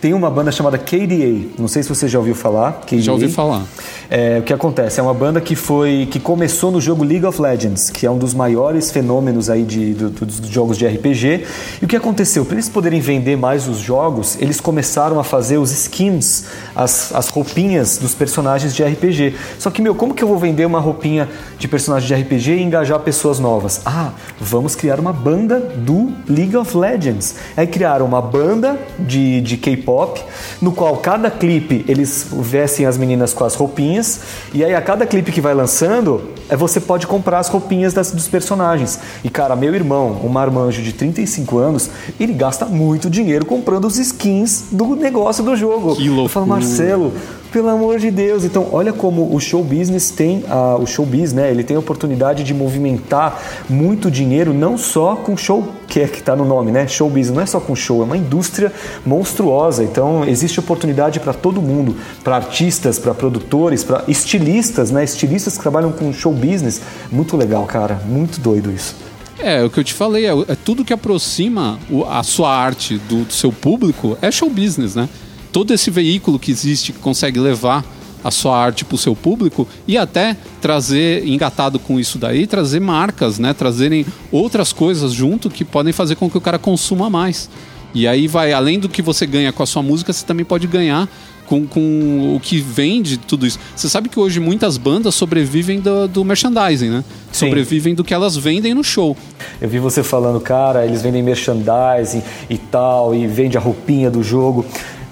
Tem uma banda chamada KDA. Não sei se você já ouviu falar. KDA. Já ouvi falar. É, o que acontece? É uma banda que foi. que começou no jogo League of Legends, que é um dos maiores fenômenos aí de, do- do- dos jogos de RPG. E o que aconteceu? Para eles poderem vender mais os jogos, eles começaram a fazer os skins, as, as roupinhas dos personagens de RPG. Só que, meu, como que eu vou vender uma roupinha de personagem de RPG e engajar pessoas novas? Ah, vamos criar uma banda do League of Legends. Aí criaram uma banda de, de K-pop, no qual cada clipe eles vestem as meninas com as roupinhas, e aí a cada clipe que vai lançando, é, você pode comprar as roupinhas das- dos personagens. E cara, meu irmão, um marmanjo de 35 anos, ele gasta muito dinheiro comprando os skins do negócio do jogo. Que Eu falo, loucura. Marcelo, pelo amor de Deus. Então, olha como o show business tem, a, o showbiz, né? Ele tem a oportunidade de movimentar muito dinheiro, não só com show, que é que está no nome, né? Show business não é só com show, é uma indústria monstruosa. Então, existe oportunidade para todo mundo, para artistas, para produtores, para estilistas, né? Estilistas que trabalham com show business. Muito legal, cara. Muito doido isso. É, o que eu te falei, é, é tudo que aproxima o- a sua arte do, do seu público é show business, né? Todo esse veículo que existe que consegue levar a sua arte para o seu público e até trazer, engatado com isso daí, trazer marcas, né? Trazerem outras coisas junto que podem fazer com que o cara consuma mais. E aí vai, além do que você ganha com a sua música, você também pode ganhar com, com o que vende tudo isso. Você sabe que hoje muitas bandas sobrevivem do, do merchandising, né? Sim. Sobrevivem do que elas vendem no show. Eu vi você falando, cara, eles vendem merchandising e tal, e vende a roupinha do jogo.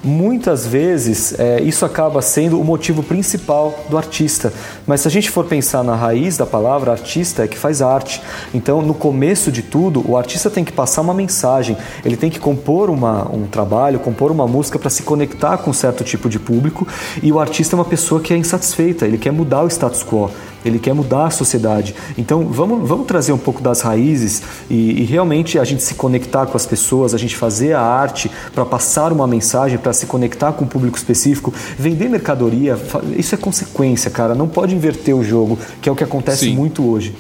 Muitas vezes é, isso acaba sendo o motivo principal do artista. Mas se a gente for pensar na raiz da palavra, artista é que faz arte. Então, no começo de tudo, o artista tem que passar uma mensagem, ele tem que compor uma, um trabalho, compor uma música para se conectar com certo tipo de público. E o artista é uma pessoa que é insatisfeita, ele quer mudar o status quo. Ele quer mudar a sociedade. Então vamos, vamos trazer um pouco das raízes e, e realmente a gente se conectar com as pessoas, a gente fazer a arte para passar uma mensagem, para se conectar com um público específico, vender mercadoria, isso é consequência, cara. Não pode inverter o jogo, que é o que acontece Sim. muito hoje.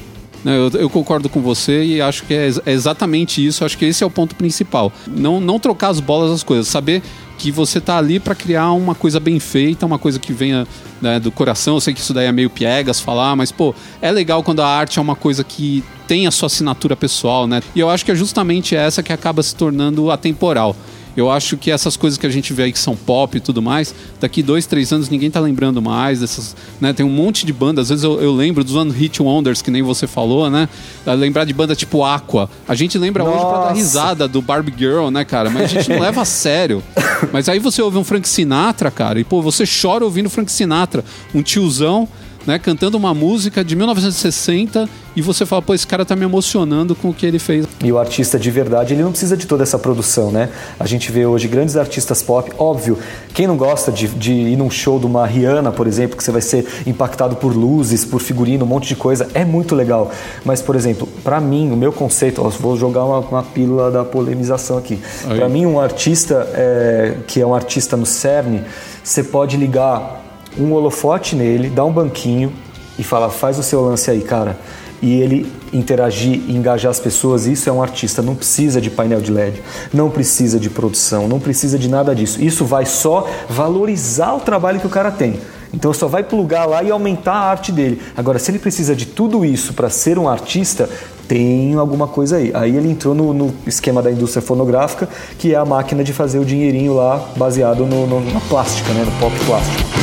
Eu, eu concordo com você e acho que é, é exatamente isso. Acho que esse é o ponto principal. Não, não trocar as bolas das coisas, saber que você tá ali para criar uma coisa bem feita, uma coisa que venha né, do coração. Eu sei que isso daí é meio piegas falar, mas pô, é legal quando a arte é uma coisa que tem a sua assinatura pessoal, né? E eu acho que é justamente essa que acaba se tornando atemporal. Eu acho que essas coisas que a gente vê aí que são pop e tudo mais, daqui dois, três anos ninguém tá lembrando mais dessas, né? Tem um monte de bandas, às vezes eu, eu lembro dos One Hit Wonders, que nem você falou, né? Ah, Lembrar de banda tipo Aqua. A gente lembra hoje pra dar Nossa. risada do Barbie Girl, né, cara? Mas a gente não leva a sério. <laughs> Mas aí você ouve um Frank Sinatra, cara, e pô, você chora ouvindo Frank Sinatra, um tiozão, né, cantando uma música de 1960 e você fala, pô, esse cara tá me emocionando com o que ele fez. E o artista de verdade, ele não precisa de toda essa produção, né? A gente vê hoje grandes artistas pop, óbvio, quem não gosta de, de ir num show de uma Rihanna, por exemplo, que você vai ser impactado por luzes, por figurino, um monte de coisa, é muito legal. Mas, por exemplo, pra mim, o meu conceito, ó, vou jogar uma, uma pílula da polemização aqui. Pra mim, um artista é, que é um artista no CERN, você pode ligar um holofote nele, dar um banquinho e falar, faz o seu lance aí, cara. E ele interagir e engajar as pessoas, isso é um artista, não precisa de painel de LED, não precisa de produção, não precisa de nada disso. Isso vai só valorizar o trabalho que o cara tem. Então só vai plugar lá e aumentar a arte dele. Agora, se ele precisa de tudo isso para ser um artista, tem alguma coisa aí. Aí ele entrou no, no esquema da indústria fonográfica, que é a máquina de fazer o dinheirinho lá baseado no- no- na plástica, né? no pop plástico.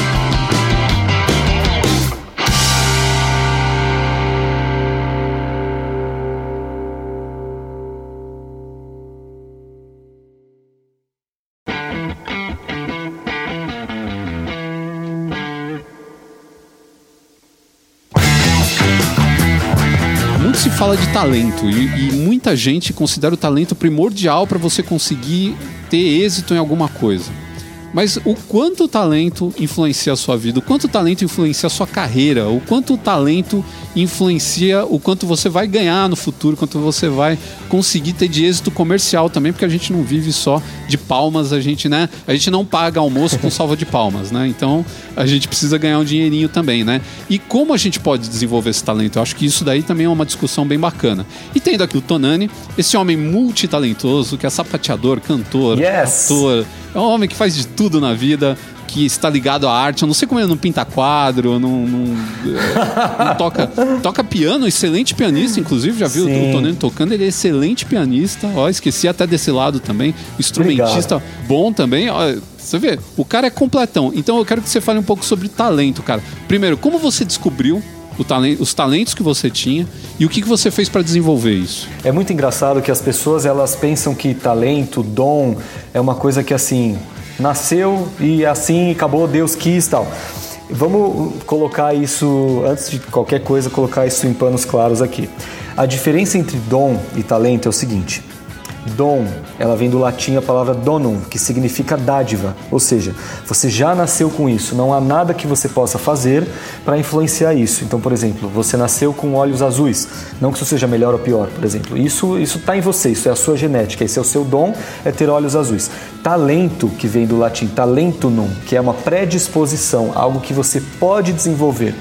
Fala de talento e, e muita gente considera o talento primordial para você conseguir ter êxito em alguma coisa. Mas o quanto o talento influencia a sua vida, o quanto o talento influencia a sua carreira, o quanto o talento influencia o quanto você vai ganhar no futuro, quanto você vai conseguir ter de êxito comercial também, porque a gente não vive só de palmas, a gente, né? A gente não paga almoço com salva de palmas, né? Então a gente precisa ganhar um dinheirinho também, né? E como a gente pode desenvolver esse talento? Eu acho que isso daí também é uma discussão bem bacana. E tendo aqui o Tonani, esse homem multitalentoso, que é sapateador, cantor, yes. ator, é um homem que faz de tudo na vida, que está ligado à arte. Eu não sei como ele não pinta quadro, não, não, não toca. Toca piano, excelente pianista, inclusive. Já viu Sim. o Tonino tocando? Ele é excelente pianista. Ó, esqueci até desse lado também. Instrumentista Obrigado. bom também. Ó, você vê, o cara é completão. Então eu quero que você fale um pouco sobre talento, cara. Primeiro, como você descobriu talento, os talentos que você tinha e o que, que você fez para desenvolver isso? É muito engraçado que as pessoas elas pensam que talento, dom é uma coisa que assim nasceu e assim acabou, Deus quis tal. Vamos colocar isso, antes de qualquer coisa, colocar isso em panos claros aqui. A diferença entre dom e talento é o seguinte: Dom, ela vem do latim a palavra donum, que significa dádiva, ou seja, você já nasceu com isso, não há nada que você possa fazer para influenciar isso. Então, por exemplo, você nasceu com olhos azuis, não que isso seja melhor ou pior, por exemplo. Isso isso está em você, isso é a sua genética, esse é o seu dom, é ter olhos azuis. Talento, que vem do latim talentunum, que é uma predisposição, algo que você pode desenvolver.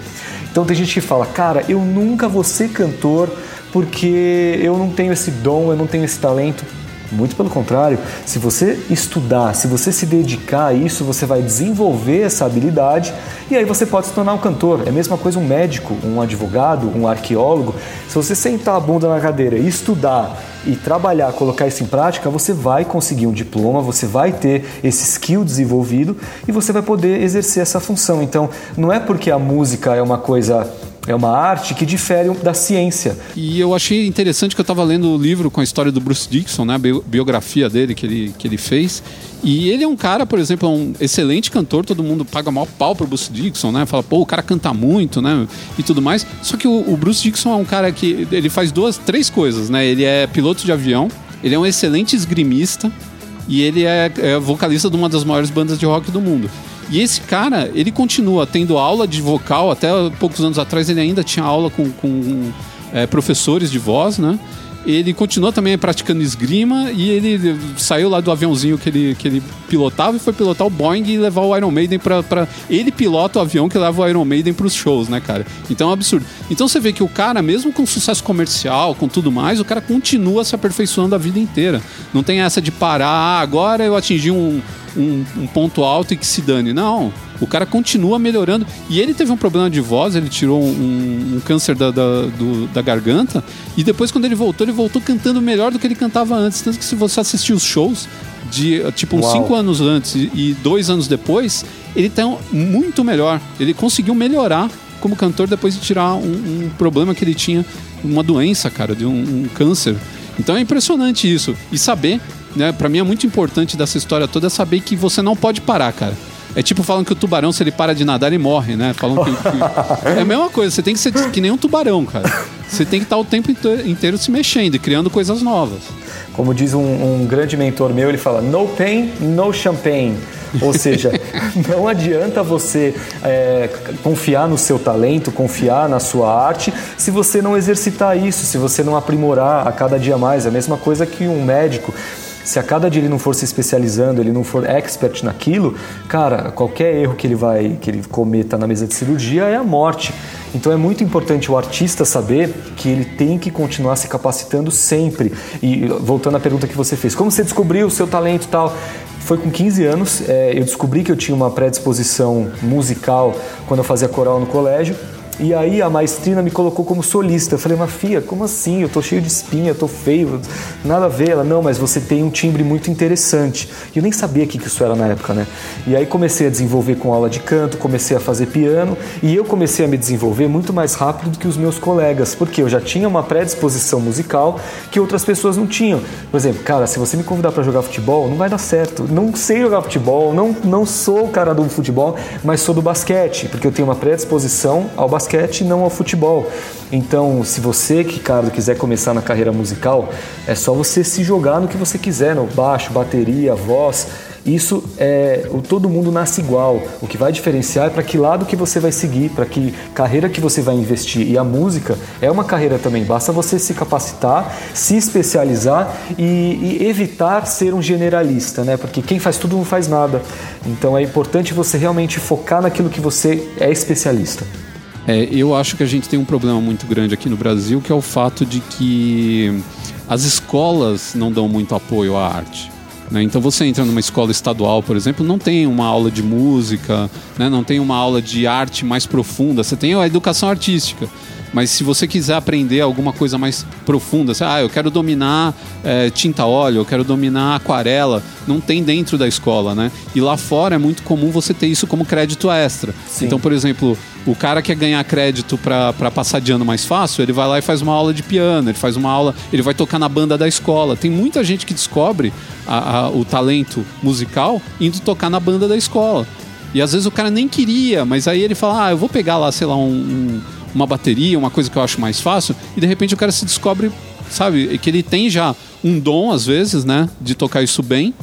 Então tem gente que fala, cara, eu nunca vou ser cantor porque eu não tenho esse dom, eu não tenho esse talento. Muito pelo contrário, se você estudar, se você se dedicar a isso, você vai desenvolver essa habilidade e aí você pode se tornar um cantor. É a mesma coisa um médico, um advogado, um arqueólogo. Se você sentar a bunda na cadeira e estudar e trabalhar, colocar isso em prática, você vai conseguir um diploma, você vai ter esse skill desenvolvido e você vai poder exercer essa função. Então, não é porque a música é uma coisa é uma arte que difere da ciência. E eu achei interessante que eu estava lendo o livro com a história do Bruce Dixon, né, a biografia dele que ele, que ele fez. E ele é um cara, por exemplo, é um excelente cantor, todo mundo paga mal pau pro Bruce Dixon, né? Fala, pô, o cara canta muito, né? E tudo mais. Só que o, o Bruce Dixon é um cara que ele faz duas, três coisas, né? Ele é piloto de avião, ele é um excelente esgrimista e ele é, é vocalista de uma das maiores bandas de rock do mundo. E esse cara, ele continua tendo aula de vocal, até poucos anos atrás ele ainda tinha aula com, com é, professores de voz, né? Ele continuou também praticando esgrima e ele saiu lá do aviãozinho que ele, que ele pilotava e foi pilotar o Boeing e levar o Iron Maiden pra, pra... Ele pilota o avião que leva o Iron Maiden pros shows, né, cara? Então é um absurdo. Então você vê que o cara, mesmo com sucesso comercial, com tudo mais, o cara continua se aperfeiçoando a vida inteira. Não tem essa de parar, ah, agora eu atingi um, um, um, ponto alto e que se dane. Não, o cara continua melhorando. E ele teve um problema de voz, ele tirou um, um câncer da, da, do, da, garganta. E depois, quando ele voltou, ele voltou cantando melhor do que ele cantava antes. Tanto que se você assistir os shows, de tipo uns 5 anos antes e dois anos depois, ele tá muito melhor. Ele conseguiu melhorar como cantor depois de tirar um, um problema que ele tinha, uma doença, cara, de um, um câncer. Então é impressionante isso. E saber né, para mim é muito importante dessa história toda é saber que você não pode parar, cara. É tipo falando que o tubarão, se ele para de nadar, ele morre, né? Falam que, que... <laughs> É a mesma coisa, você tem que ser que nem um tubarão, cara. Você tem que estar o tempo inteiro se mexendo e criando coisas novas. Como diz um, um grande mentor meu, ele fala: no pain, no champagne. Ou seja, <laughs> não adianta você é, confiar no seu talento, confiar na sua arte, se você não exercitar isso, se você não aprimorar a cada dia mais. É a mesma coisa que um médico se a cada dia ele não for se especializando, ele não for expert naquilo, cara, qualquer erro que ele vai que ele cometa na mesa de cirurgia é a morte. Então é muito importante o artista saber que ele tem que continuar se capacitando sempre. E voltando à pergunta que você fez, como você descobriu o seu talento e tal? Foi com 15 anos, é, eu descobri que eu tinha uma predisposição musical quando eu fazia coral no colégio. E aí a maestrina me colocou como solista. Eu falei, mas filha, como assim? Eu tô cheio de espinha, tô feio, nada a ver. Ela, não, mas você tem um timbre muito interessante. E eu nem sabia o que isso era na época, né? E aí comecei a desenvolver com aula de canto, comecei a fazer piano e eu comecei a me desenvolver muito mais rápido do que os meus colegas, porque eu já tinha uma predisposição musical que outras pessoas não tinham. Por exemplo, cara, se você me convidar para jogar futebol, não vai dar certo. Não sei jogar futebol, não, não sou o cara do futebol, mas sou do basquete, porque eu tenho uma predisposição ao basquete basquete não ao futebol. Então, se você, Ricardo, quiser começar na carreira musical, é só você se jogar no que você quiser, no baixo, bateria, voz. Isso é todo mundo nasce igual. O que vai diferenciar é para que lado que você vai seguir, para que carreira que você vai investir. E a música é uma carreira também. Basta você se capacitar, se especializar e, e evitar ser um generalista, né? Porque quem faz tudo não faz nada. Então é importante você realmente focar naquilo que você é especialista. É, eu acho que a gente tem um problema muito grande aqui no Brasil, que é o fato de que as escolas não dão muito apoio à arte. Né? Então você entra numa escola estadual, por exemplo, não tem uma aula de música, né? não tem uma aula de arte mais profunda, você tem a educação artística. Mas se você quiser aprender alguma coisa mais profunda, assim, ah, eu quero dominar é, tinta óleo, eu quero dominar aquarela, não tem dentro da escola, né? E lá fora é muito comum você ter isso como crédito extra. Sim. Então, por exemplo, o cara quer ganhar crédito para passar de ano mais fácil, ele vai lá e faz uma aula de piano, ele faz uma aula, ele vai tocar na banda da escola. Tem muita gente que descobre a, a, o talento musical indo tocar na banda da escola. E às vezes o cara nem queria, mas aí ele fala: ah, eu vou pegar lá, sei lá, um, um uma bateria, uma coisa que eu acho mais fácil, e de repente o cara se descobre, sabe, que ele tem já um dom, às vezes, né, de tocar isso bem,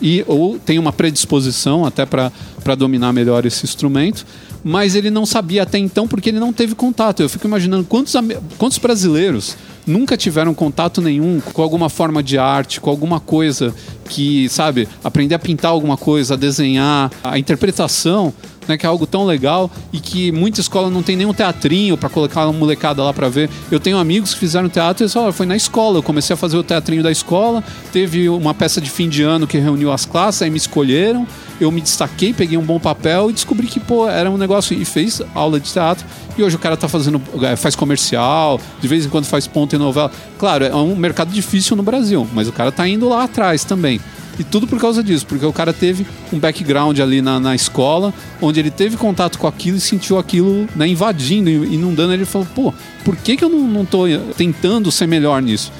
e ou tem uma predisposição até para dominar melhor esse instrumento, mas ele não sabia até então porque ele não teve contato. Eu fico imaginando quantos, quantos brasileiros nunca tiveram contato nenhum com alguma forma de arte, com alguma coisa que, sabe, aprender a pintar alguma coisa, a desenhar, a interpretação né, que é algo tão legal e que muita escola não tem nenhum teatrinho para colocar uma molecada lá para ver. Eu tenho amigos que fizeram teatro e eles foi na escola, eu comecei a fazer o teatrinho da escola, teve uma peça de fim de ano que reuniu as classes, aí me escolheram, eu me destaquei, peguei um bom papel e descobri que, pô, era um negócio e fez aula de teatro. E hoje o cara tá fazendo, é, faz comercial, de vez em quando faz ponta em novela. Claro, é um mercado difícil no Brasil, mas o cara tá indo lá atrás também. E tudo por causa disso, porque o cara teve um background ali na, na escola, onde ele teve contato com aquilo e sentiu aquilo né, invadindo, inundando. Ele falou: pô, por que, que eu não, não tô tentando ser melhor nisso?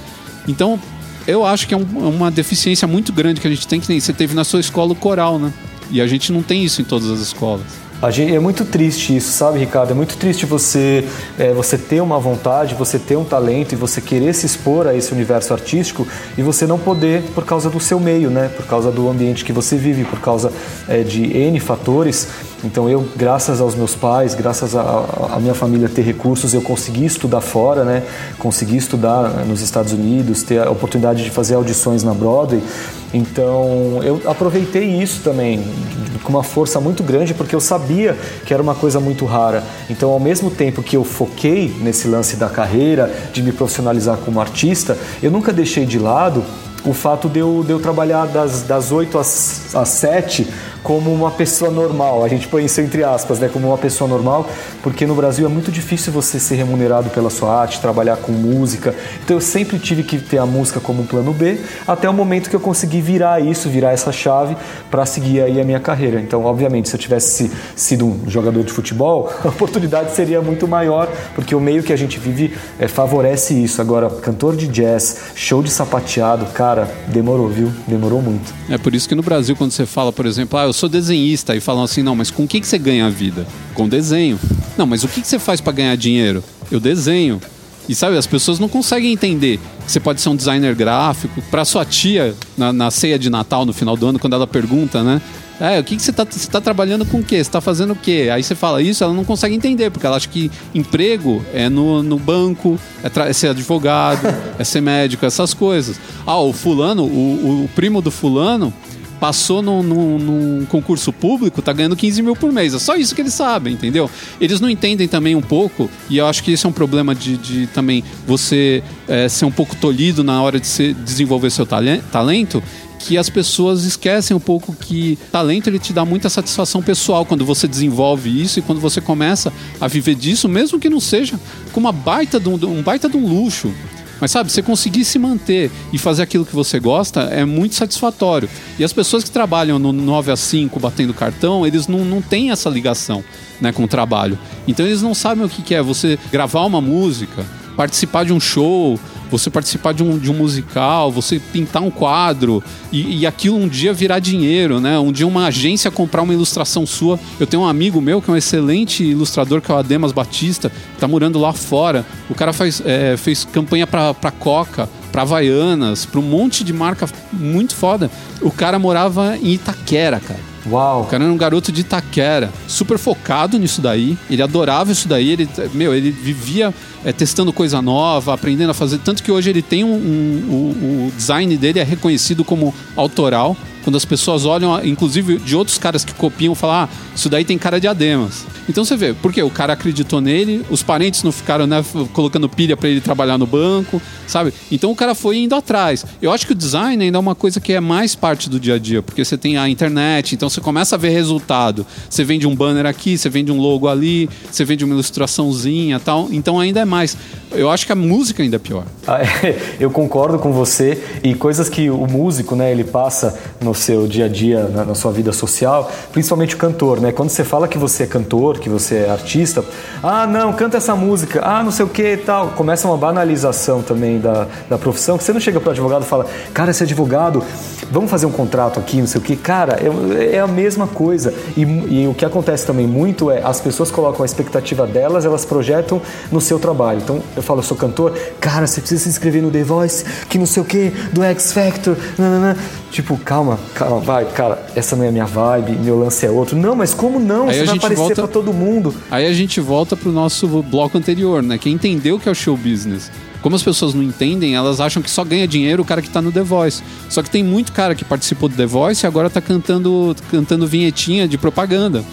Então, eu acho que é, um, é uma deficiência muito grande que a gente tem, que você teve na sua escola o coral, né? E a gente não tem isso em todas as escolas. Gente, é muito triste isso, sabe, Ricardo? É muito triste você, é, você ter uma vontade, você ter um talento e você querer se expor a esse universo artístico e você não poder por causa do seu meio, né? Por causa do ambiente que você vive, por causa é, de N fatores. Então eu, graças aos meus pais, graças à minha família ter recursos, eu consegui estudar fora, né? Consegui estudar nos Estados Unidos, ter a oportunidade de fazer audições na Broadway. Então eu aproveitei isso também com uma força muito grande porque eu sabia que era uma coisa muito rara. Então ao mesmo tempo que eu foquei nesse lance da carreira, de me profissionalizar como artista, eu nunca deixei de lado o fato de eu, de eu trabalhar das, das 8 às, às 7 como uma pessoa normal. A gente põe isso entre aspas, né? Como uma pessoa normal, porque no Brasil é muito difícil você ser remunerado pela sua arte, trabalhar com música. Então eu sempre tive que ter a música como um plano B, até o momento que eu consegui virar isso, virar essa chave para seguir aí a minha carreira. Então, obviamente, se eu tivesse sido um jogador de futebol, <laughs> a oportunidade seria muito maior, porque o meio que a gente vive é, favorece isso. Agora, cantor de jazz, show de sapateado, cara, demorou, viu? Demorou muito. É por isso que no Brasil, quando você fala, por exemplo, ah, eu sou desenhista, e falam assim, não, mas com o que, que você ganha a vida? Com desenho. Não, mas o que, que você faz para ganhar dinheiro? Eu desenho. E sabe, as pessoas não conseguem entender que você pode ser um designer gráfico. Para sua tia, na, na, ceia de Natal, no final do ano, quando ela pergunta, né? É, o que, que você está você tá trabalhando com o quê? Você está fazendo o quê? Aí você fala isso, ela não consegue entender, porque ela acha que emprego é no, no banco, é, é ser advogado, é ser médico, essas coisas. Ah, o fulano, o, o primo do fulano, passou num, num, num, concurso público, tá ganhando 15 mil por mês. É só isso que eles sabem, entendeu? Eles não entendem também um pouco, e eu acho que esse é um problema de, de também você é, ser um pouco tolhido na hora de ser, desenvolver seu talento, que as pessoas esquecem um pouco que talento ele te dá muita satisfação pessoal quando você desenvolve isso e quando você começa a viver disso, mesmo que não seja com uma baita de um, um baita de um luxo. Mas sabe, você conseguir se manter e fazer aquilo que você gosta é muito satisfatório. E as pessoas que trabalham no 9 a 5 batendo cartão, eles não, não têm essa ligação né, com o trabalho. Então eles não sabem o que é você gravar uma música, participar de um show, você participar de um, de um musical, você pintar um quadro e, e aquilo um dia virar dinheiro, né? Um dia uma agência comprar uma ilustração sua. Eu tenho um amigo meu que é um excelente ilustrador, que é o Ademas Batista, que tá morando lá fora. O cara faz, é, fez campanha pra, pra Coca, pra Havaianas, pra um monte de marca muito foda. O cara morava em Itaquera, cara. Uau! O cara era um garoto de Itaquera, super focado nisso daí. Ele adorava isso daí. Ele, meu, ele vivia é, testando coisa nova, aprendendo a fazer. Tanto que hoje ele tem um, um, um, o design dele é reconhecido como autoral. Quando as pessoas olham, inclusive de outros caras que copiam, falar, ah, isso daí tem cara de Ademas. Então você vê, porque o cara acreditou nele, os parentes não ficaram né, colocando pilha para ele trabalhar no banco, sabe? Então o cara foi indo atrás. Eu acho que o design ainda é uma coisa que é mais parte do dia a dia, porque você tem a internet, então você começa a ver resultado. Você vende um banner aqui, você vende um logo ali, você vende uma ilustraçãozinha tal. Então ainda é mais. Eu acho que a música ainda é pior. Ah, <laughs> eu concordo com você e coisas que o músico, né, ele passa no seu dia a dia, na, na sua vida social, principalmente o cantor, né? Quando você fala que você é cantor, que você é artista, ah, não, canta essa música, ah, não sei o que e tal. Começa uma banalização também da, da profissão, que você não chega para o advogado e fala, cara, esse advogado, vamos fazer um contrato aqui, não sei o que. Cara, é, é a mesma coisa. E, e, o que acontece também muito é as pessoas colocam a expectativa delas, elas projetam no seu trabalho. Então eu falo, eu sou cantor, cara, você precisa se inscrever no The Voice, que não sei o que, do X Factor. Tipo, calma, calma, vai, cara, essa não é a minha vibe, meu lance é outro. Não, mas como não? Aí você vai aparecer volta... pra todo mundo. Aí a gente volta pro nosso bloco anterior, né? Que entendeu que é o show business. Como as pessoas não entendem, elas acham que só ganha dinheiro o cara que tá no The Voice. Só que tem muito cara que participou do The Voice e agora tá cantando, cantando vinhetinha de propaganda.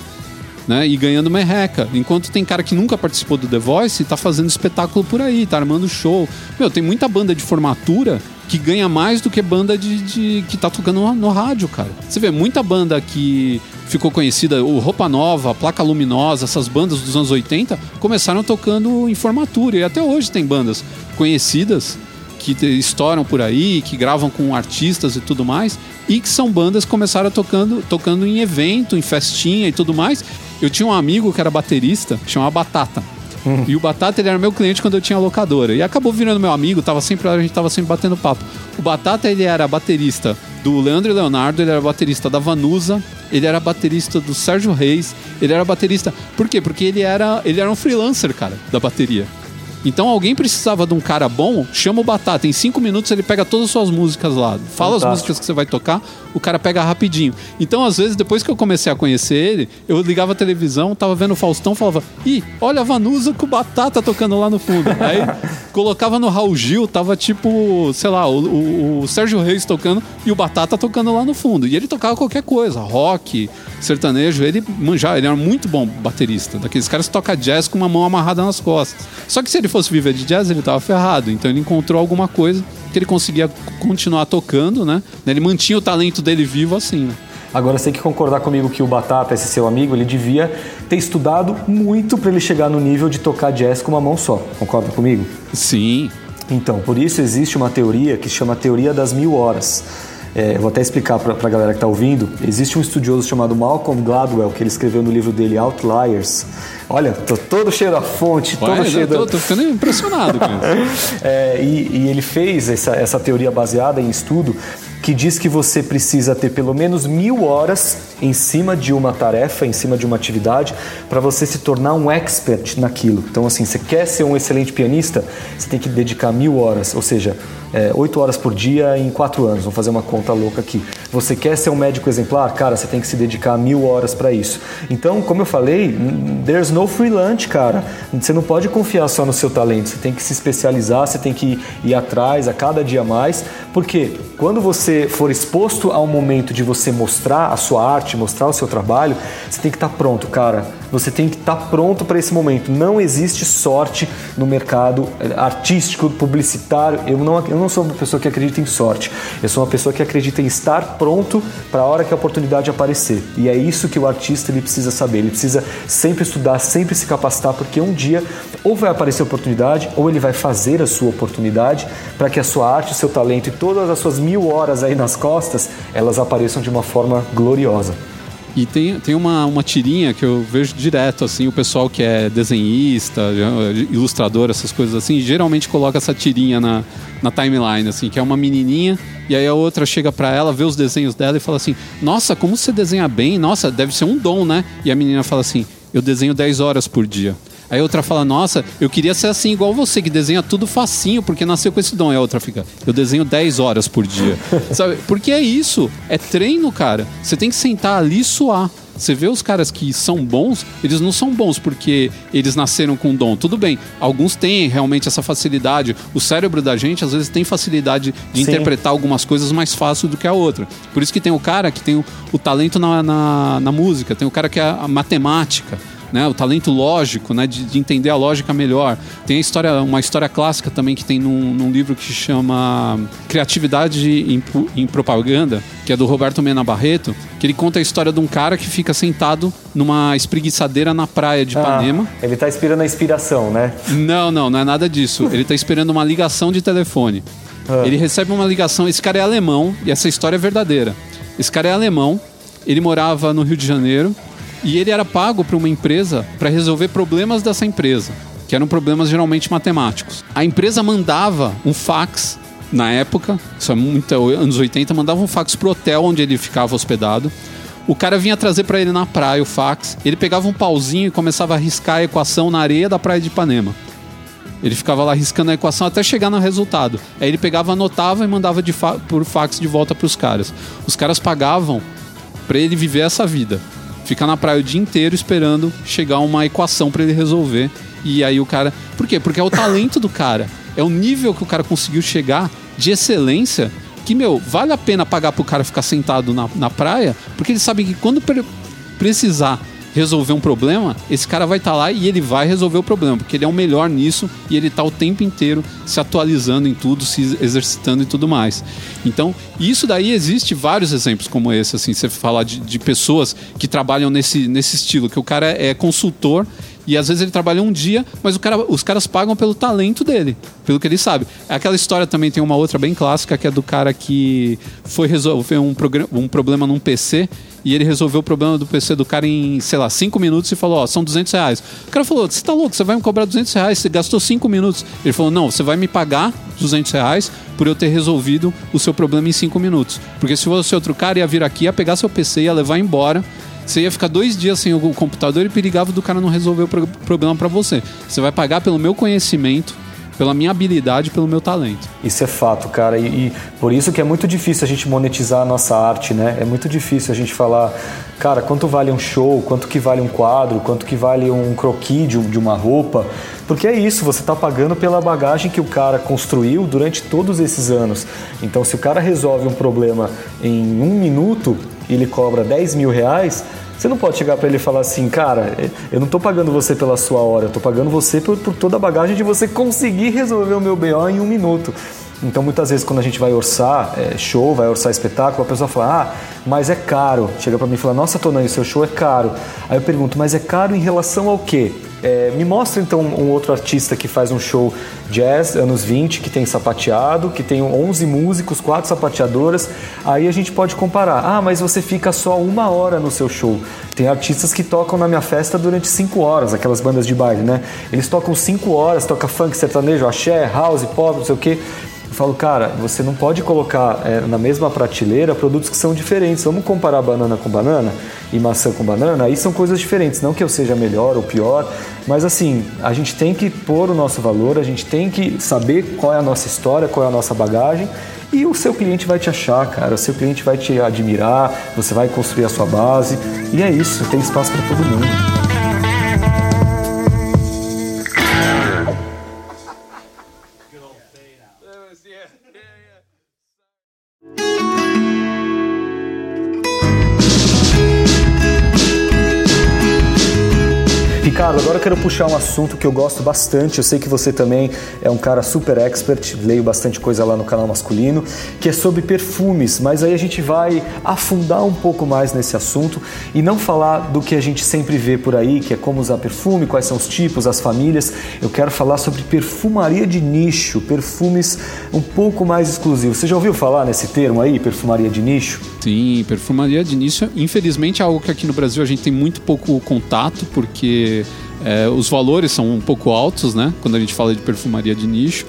Né, e ganhando merreca. Enquanto tem cara que nunca participou do The Voice e tá fazendo espetáculo por aí, tá armando show. Meu, tem muita banda de formatura que ganha mais do que banda de, de que tá tocando no, no, rádio, cara. Você vê muita banda que ficou conhecida, o Roupa Nova, Placa Luminosa, essas bandas dos anos 80 começaram tocando em formatura e até hoje tem bandas conhecidas que estouram por aí, que gravam com artistas e tudo mais, e que são bandas que começaram tocando, tocando em evento, em festinha e tudo mais. Eu tinha um amigo que era baterista, que chamava Batata. E o Batata ele era meu cliente quando eu tinha locadora. E acabou virando meu amigo, tava sempre, a gente tava sempre batendo papo. O Batata ele era baterista do Leandro e Leonardo, ele era baterista da Vanusa, ele era baterista do Sérgio Reis, ele era baterista. Por quê? Porque ele era, ele era um freelancer, cara, da bateria. Então alguém precisava de um cara bom, chama o Batata. Em cinco minutos ele pega todas as suas músicas lá. Fala Fantástico. as músicas que você vai tocar, o cara pega rapidinho. Então, às vezes, depois que eu comecei a conhecer ele, eu ligava a televisão, tava vendo o Faustão, falava: Ih, olha a Vanusa com o Batata tocando lá no fundo. <laughs> Aí colocava no Raul Gil, tava tipo, sei lá, o, o, o Sérgio Reis tocando e o Batata tocando lá no fundo. E ele tocava qualquer coisa, rock, sertanejo. Ele manjava, ele era muito bom baterista. Daqueles caras que tocam jazz com uma mão amarrada nas costas. Só que se ele fosse viver de jazz, ele tava ferrado. Então ele encontrou alguma coisa que ele conseguia continuar tocando, né? Ele mantinha o talento dele vivo assim, né? Agora você tem que concordar comigo que o Batata, esse seu amigo, ele devia ter estudado muito para ele chegar no nível de tocar jazz com uma mão só. Concorda comigo? Sim. Então, por isso existe uma teoria que se chama teoria das mil horas. É, vou até explicar para a galera que está ouvindo. Existe um estudioso chamado Malcolm Gladwell que ele escreveu no livro dele Outliers. Olha, tô todo cheio da fonte, Ué, todo cheio tô, da... tô ficando impressionado com isso. <laughs> é, e, e, ele fez essa, essa teoria baseada em estudo que diz que você precisa ter pelo menos mil horas em cima de uma tarefa, em cima de uma atividade, para você se tornar um expert naquilo. Então, assim, você quer ser um excelente pianista, você tem que dedicar mil horas, ou seja, é, 8 horas por dia em 4 anos. Vamos fazer uma conta louca aqui. Você quer ser um médico exemplar? Cara, você tem que se dedicar mil horas para isso. Então, como eu falei, there's no free lunch, cara. Você não pode confiar só no seu talento. Você tem que se especializar, você tem que ir atrás a cada dia mais. Porque quando você for exposto a um momento de você mostrar a sua arte, mostrar o seu trabalho, você tem que estar tá pronto, cara. Você tem que estar tá pronto para esse momento. Não existe sorte no mercado artístico, publicitário. Eu não, eu não sou uma pessoa que acredita em sorte. Eu sou uma pessoa que acredita em estar pronto para a hora que a oportunidade aparecer. E é isso que o artista ele precisa saber. Ele precisa sempre estudar, sempre se capacitar, porque um dia ou vai aparecer oportunidade ou ele vai fazer a sua oportunidade para que a sua arte, o seu talento e todas as suas mil horas aí nas costas elas apareçam de uma forma gloriosa. E tem, tem uma, uma tirinha que eu vejo direto, assim, o pessoal que é desenhista, ilustrador, essas coisas assim, geralmente coloca essa tirinha na, na timeline, assim, que é uma menininha, e aí a outra chega para ela, vê os desenhos dela e fala assim: Nossa, como você desenha bem, nossa, deve ser um dom, né? E a menina fala assim: Eu desenho 10 horas por dia. Aí outra fala, nossa, eu queria ser assim igual você, que desenha tudo facinho, porque nasceu com esse dom. E a outra fica, eu desenho 10 horas por dia. <laughs> Sabe? Porque é isso, é treino, cara. Você tem que sentar ali e suar. Você vê os caras que são bons, eles não são bons porque eles nasceram com dom. Tudo bem, alguns têm realmente essa facilidade. O cérebro da gente, às vezes, tem facilidade de Sim. interpretar algumas coisas mais fácil do que a outra. Por isso que tem o cara que tem o, o talento na, na, na música, tem o cara que é a matemática né? O talento lógico, né? De, de, entender a lógica melhor. Tem a história, uma história clássica também que tem num, num livro que chama Criatividade em, em, Propaganda, que é do Roberto Mena Barreto, que ele conta a história de um cara que fica sentado numa espreguiçadeira na praia de ah, Ipanema. Ah, ele está esperando a inspiração, né? Não, não, não é nada disso. ele está esperando uma ligação de telefone. Ah. Ele recebe uma ligação, esse cara é alemão e essa história é verdadeira. Esse cara é alemão, ele morava no Rio de Janeiro e ele era pago para uma empresa para resolver problemas dessa empresa, que eram problemas geralmente matemáticos. A empresa mandava um fax na época, isso é muito anos 80, mandava um fax pro hotel onde ele ficava hospedado. O cara vinha trazer para ele na praia o fax, ele pegava um pauzinho e começava a riscar a equação na areia da praia de Ipanema. Ele ficava lá riscando a equação até chegar no resultado. Aí ele pegava, anotava e mandava fa por fax de volta para os caras. Os caras pagavam para ele viver essa vida ficar na praia o dia inteiro esperando chegar uma equação para ele resolver. E aí o cara. Por quê? Porque é o talento do cara. É o nível que o cara conseguiu chegar de excelência que, meu, vale a pena pagar pro cara ficar sentado na, na praia, porque ele sabe que quando precisar resolver um problema, esse cara vai estar tá lá e ele vai resolver o problema, porque ele é o melhor nisso e ele está o tempo inteiro se atualizando em tudo, se exercitando e tudo mais. Então, isso daí existe vários exemplos como esse, assim, você falar de, de pessoas que trabalham nesse, nesse estilo, que o cara é consultor e às vezes ele trabalha um dia, mas cara, os caras pagam pelo talento dele, pelo que ele sabe. Aquela história também tem uma outra bem clássica, que é do cara que foi resolver um, um problema num PC e ele resolveu o problema do PC do cara em, sei lá, 5 minutos e falou: Ó, são 200 reais. O cara falou: Você tá louco? Você vai me cobrar 200 reais? Você gastou 5 minutos. Ele falou: Não, você vai me pagar 200 reais por eu ter resolvido o seu problema em 5 minutos. Porque se fosse outro cara, ia vir aqui, ia pegar seu PC, ia levar embora você ia ficar dois dias sem o computador e perigava do cara não resolver o problema para você. Você vai pagar pelo meu conhecimento, pela minha habilidade, pelo meu talento. Isso é fato, cara. E, e, por isso que é muito difícil a gente monetizar a nossa arte, né? É muito difícil a gente falar, cara, quanto vale um show, quanto que vale um quadro, quanto que vale um croquis de, de uma roupa. Porque é isso, você está pagando pela bagagem que o cara construiu durante todos esses anos. Então, se o cara resolve um problema em um minuto, e ele cobra 10 mil reais, você não pode chegar para ele e falar assim, cara, eu não estou pagando você pela sua hora, eu estou pagando você por, por, toda a bagagem de você conseguir resolver o meu BO em um minuto. Então, muitas vezes, quando a gente vai orçar é, show, vai orçar espetáculo, a pessoa fala, ah, mas é caro. Chega para mim e fala, nossa, Tonani, seu show é caro. Aí eu pergunto, mas é caro em relação ao quê? É, me mostra então um outro artista que faz um show jazz, anos 20, que tem sapateado, que tem 11 músicos, quatro sapateadoras. Aí a gente pode comparar. Ah, mas você fica só uma hora no seu show. Tem artistas que tocam na minha festa durante cinco horas, aquelas bandas de baile, né? Eles tocam cinco horas, toca funk, sertanejo, axé, house, pop, não sei o quê falo, cara, você não pode colocar é, na mesma prateleira produtos que são diferentes. Vamos comparar banana com banana e maçã com banana, aí são coisas diferentes. Não que eu seja melhor ou pior, mas assim, a gente tem que pôr o nosso valor, a gente tem que saber qual é a nossa história, qual é a nossa bagagem. E o seu cliente vai te achar, cara. O seu cliente vai te admirar, você vai construir a sua base. E é isso, tem espaço para todo mundo. Ricardo, agora eu quero puxar um assunto que eu gosto bastante. Eu sei que você também é um cara super expert, leio bastante coisa lá no canal masculino, que é sobre perfumes. Mas aí a gente vai afundar um pouco mais nesse assunto e não falar do que a gente sempre vê por aí, que é como usar perfume, quais são os tipos, as famílias. Eu quero falar sobre perfumaria de nicho, perfumes um pouco mais exclusivos. Você já ouviu falar nesse termo aí, perfumaria de nicho? Sim, perfumaria de nicho, infelizmente é algo que aqui no Brasil a gente tem muito pouco contato, porque é, os valores são um pouco altos, né? Quando a gente fala de perfumaria de nicho.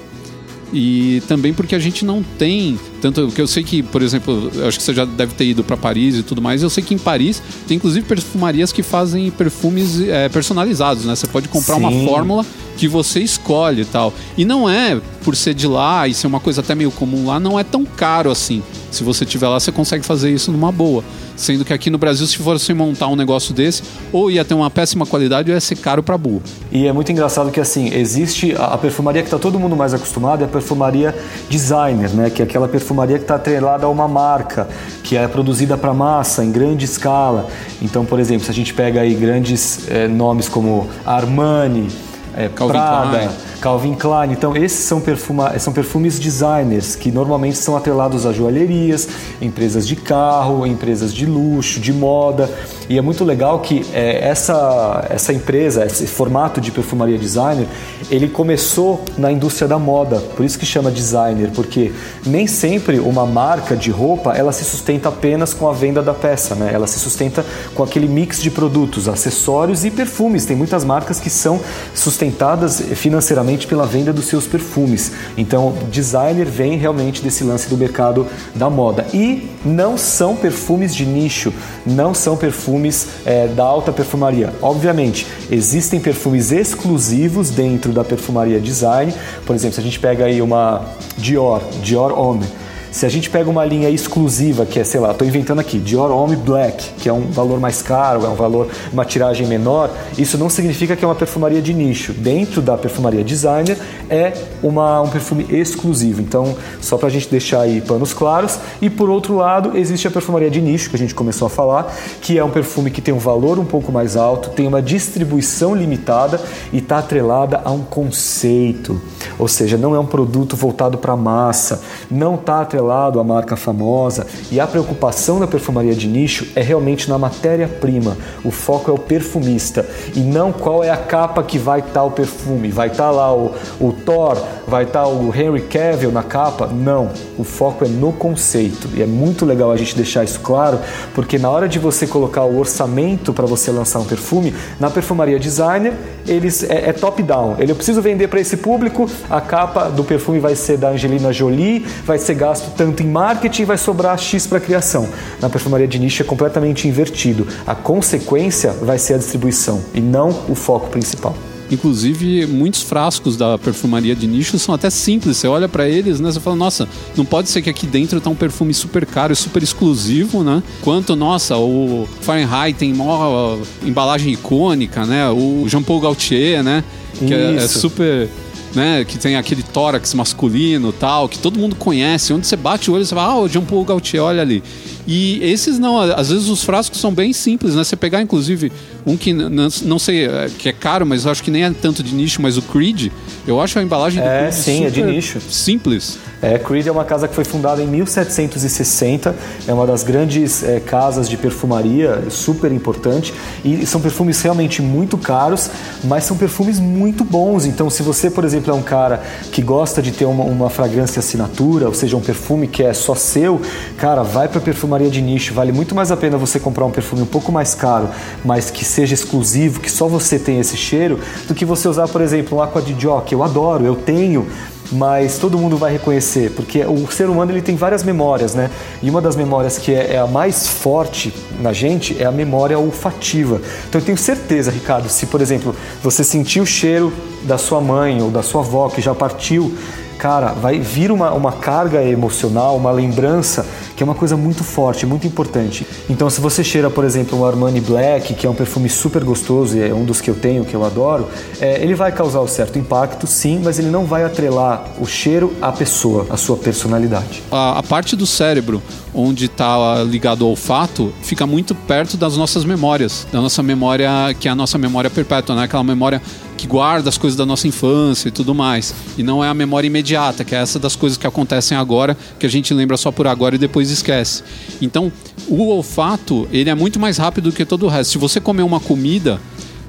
E também porque a gente não tem tanto que eu sei que, por exemplo, acho que você já deve ter ido para Paris e tudo mais. Eu sei que em Paris tem inclusive perfumarias que fazem perfumes é, personalizados, né? Você pode comprar Sim. uma fórmula que você escolhe e tal. E não é por ser de lá e ser uma coisa até meio comum lá, não é tão caro assim. Se você tiver lá, você consegue fazer isso numa boa. Sendo que aqui no Brasil, se fosse montar um negócio desse, ou ia ter uma péssima qualidade ou ia ser caro para burro. E é muito engraçado que assim, existe a perfumaria que está todo mundo mais acostumado, é a perfumaria designer, né? Que é aquela perfumaria que está atrelada a uma marca, que é produzida para massa, em grande escala. Então, por exemplo, se a gente pega aí grandes é, nomes como Armani, é, Prada, Klein. Calvin Klein. Então, esses são, perfuma, são perfumes designers que normalmente são atrelados a joalherias, empresas de carro, empresas de luxo, de moda. E é muito legal que é, essa, essa empresa, esse formato de perfumaria designer, ele começou na indústria da moda. Por isso que chama designer, porque nem sempre uma marca de roupa ela se sustenta apenas com a venda da peça, né? Ela se sustenta com aquele mix de produtos, acessórios e perfumes. Tem muitas marcas que são sustentadas financeiramente pela venda dos seus perfumes. Então, designer vem realmente desse lance do mercado da moda. E não são perfumes de nicho, não são perfumes é, da alta perfumaria. Obviamente, existem perfumes exclusivos dentro da perfumaria design. Por exemplo, se a gente pega aí uma Dior, Dior Homme se a gente pega uma linha exclusiva, que é, sei lá, estou inventando aqui, Dior Homme Black, que é um valor mais caro, é um valor, uma tiragem menor, isso não significa que é uma perfumaria de nicho. Dentro da perfumaria designer é uma, um perfume exclusivo. Então, só para a gente deixar aí panos claros. E por outro lado, existe a perfumaria de nicho, que a gente começou a falar, que é um perfume que tem um valor um pouco mais alto, tem uma distribuição limitada e está atrelada a um conceito. Ou seja, não é um produto voltado para massa, não está atrelado atrelado à marca famosa e a preocupação da perfumaria de nicho é realmente na matéria-prima. O foco é o perfumista e não qual é a capa que vai estar tá o perfume. Vai estar tá lá o, o Thor, vai estar tá o Henry Cavill na capa? Não. O foco é no conceito e é muito legal a gente deixar isso claro porque na hora de você colocar o orçamento para você lançar um perfume, na perfumaria designer eles é, é top-down. Ele eu preciso vender para esse público, a capa do perfume vai ser da Angelina Jolie, vai ser gasto tanto em marketing vai sobrar X para criação. Na perfumaria de nicho é completamente invertido. A consequência vai ser a distribuição e não o foco principal. Inclusive, muitos frascos da perfumaria de nicho são até simples. Você olha para eles, né? Você fala, nossa, não pode ser que aqui dentro tá um perfume super caro e super exclusivo, né? Quanto, nossa, o Fahrenheit tem uma embalagem icônica, né? O Jean Paul Gaultier, né? Que é, é super né? Que tem aquele tórax masculino tal, que todo mundo conhece. Onde você bate o olho, você fala, ah, o Jean Paul Gaultier, olha ali. E esses não, às vezes os frascos são bem simples, né? Você pegar, inclusive, um que não, não sei, é, que é caro, mas acho que nem é tanto de nicho, mas o Creed, eu acho a embalagem do é, Creed sim, é de nicho. Simples. É, Creed é uma casa que foi fundada em 1760, é uma das grandes é, casas de perfumaria, super importante, e são perfumes realmente muito caros, mas são perfumes muito bons. Então, se você, por exemplo, é um cara que gosta de ter uma, uma fragrância assinatura, ou seja, um perfume que é só seu, cara, vai para perfumaria de nicho. Vale muito mais a pena você comprar um perfume um pouco mais caro, mas que seja exclusivo, que só você tem esse cheiro, do que você usar, por exemplo, um Aqua Gio, que eu adoro, eu tenho, mas todo mundo vai reconhecer, porque o ser humano ele tem várias memórias, né? E uma das memórias que é, é, a mais forte na gente é a memória olfativa. Então eu tenho certeza, Ricardo, se por exemplo você sentir o cheiro da sua mãe ou da sua avó que já partiu, cara, vai vir uma, uma carga emocional, uma lembrança que é uma coisa muito forte, muito importante. Então, se você cheira, por exemplo, um Armani Black, que é um perfume super gostoso e é um dos que eu tenho, que eu adoro, é, ele vai causar um certo impacto, sim, mas ele não vai atrelar o cheiro à pessoa, à sua personalidade. A, a parte do cérebro onde está ligado ao olfato fica muito perto das nossas memórias, da nossa memória que é a nossa memória perpétua, né? Aquela memória que guarda as coisas da nossa infância e tudo mais. E não é a memória imediata, que é essa das coisas que acontecem agora, que a gente lembra só por agora e depois esquece. Então, o olfato, ele é muito mais rápido do que todo o resto. Se você comer uma comida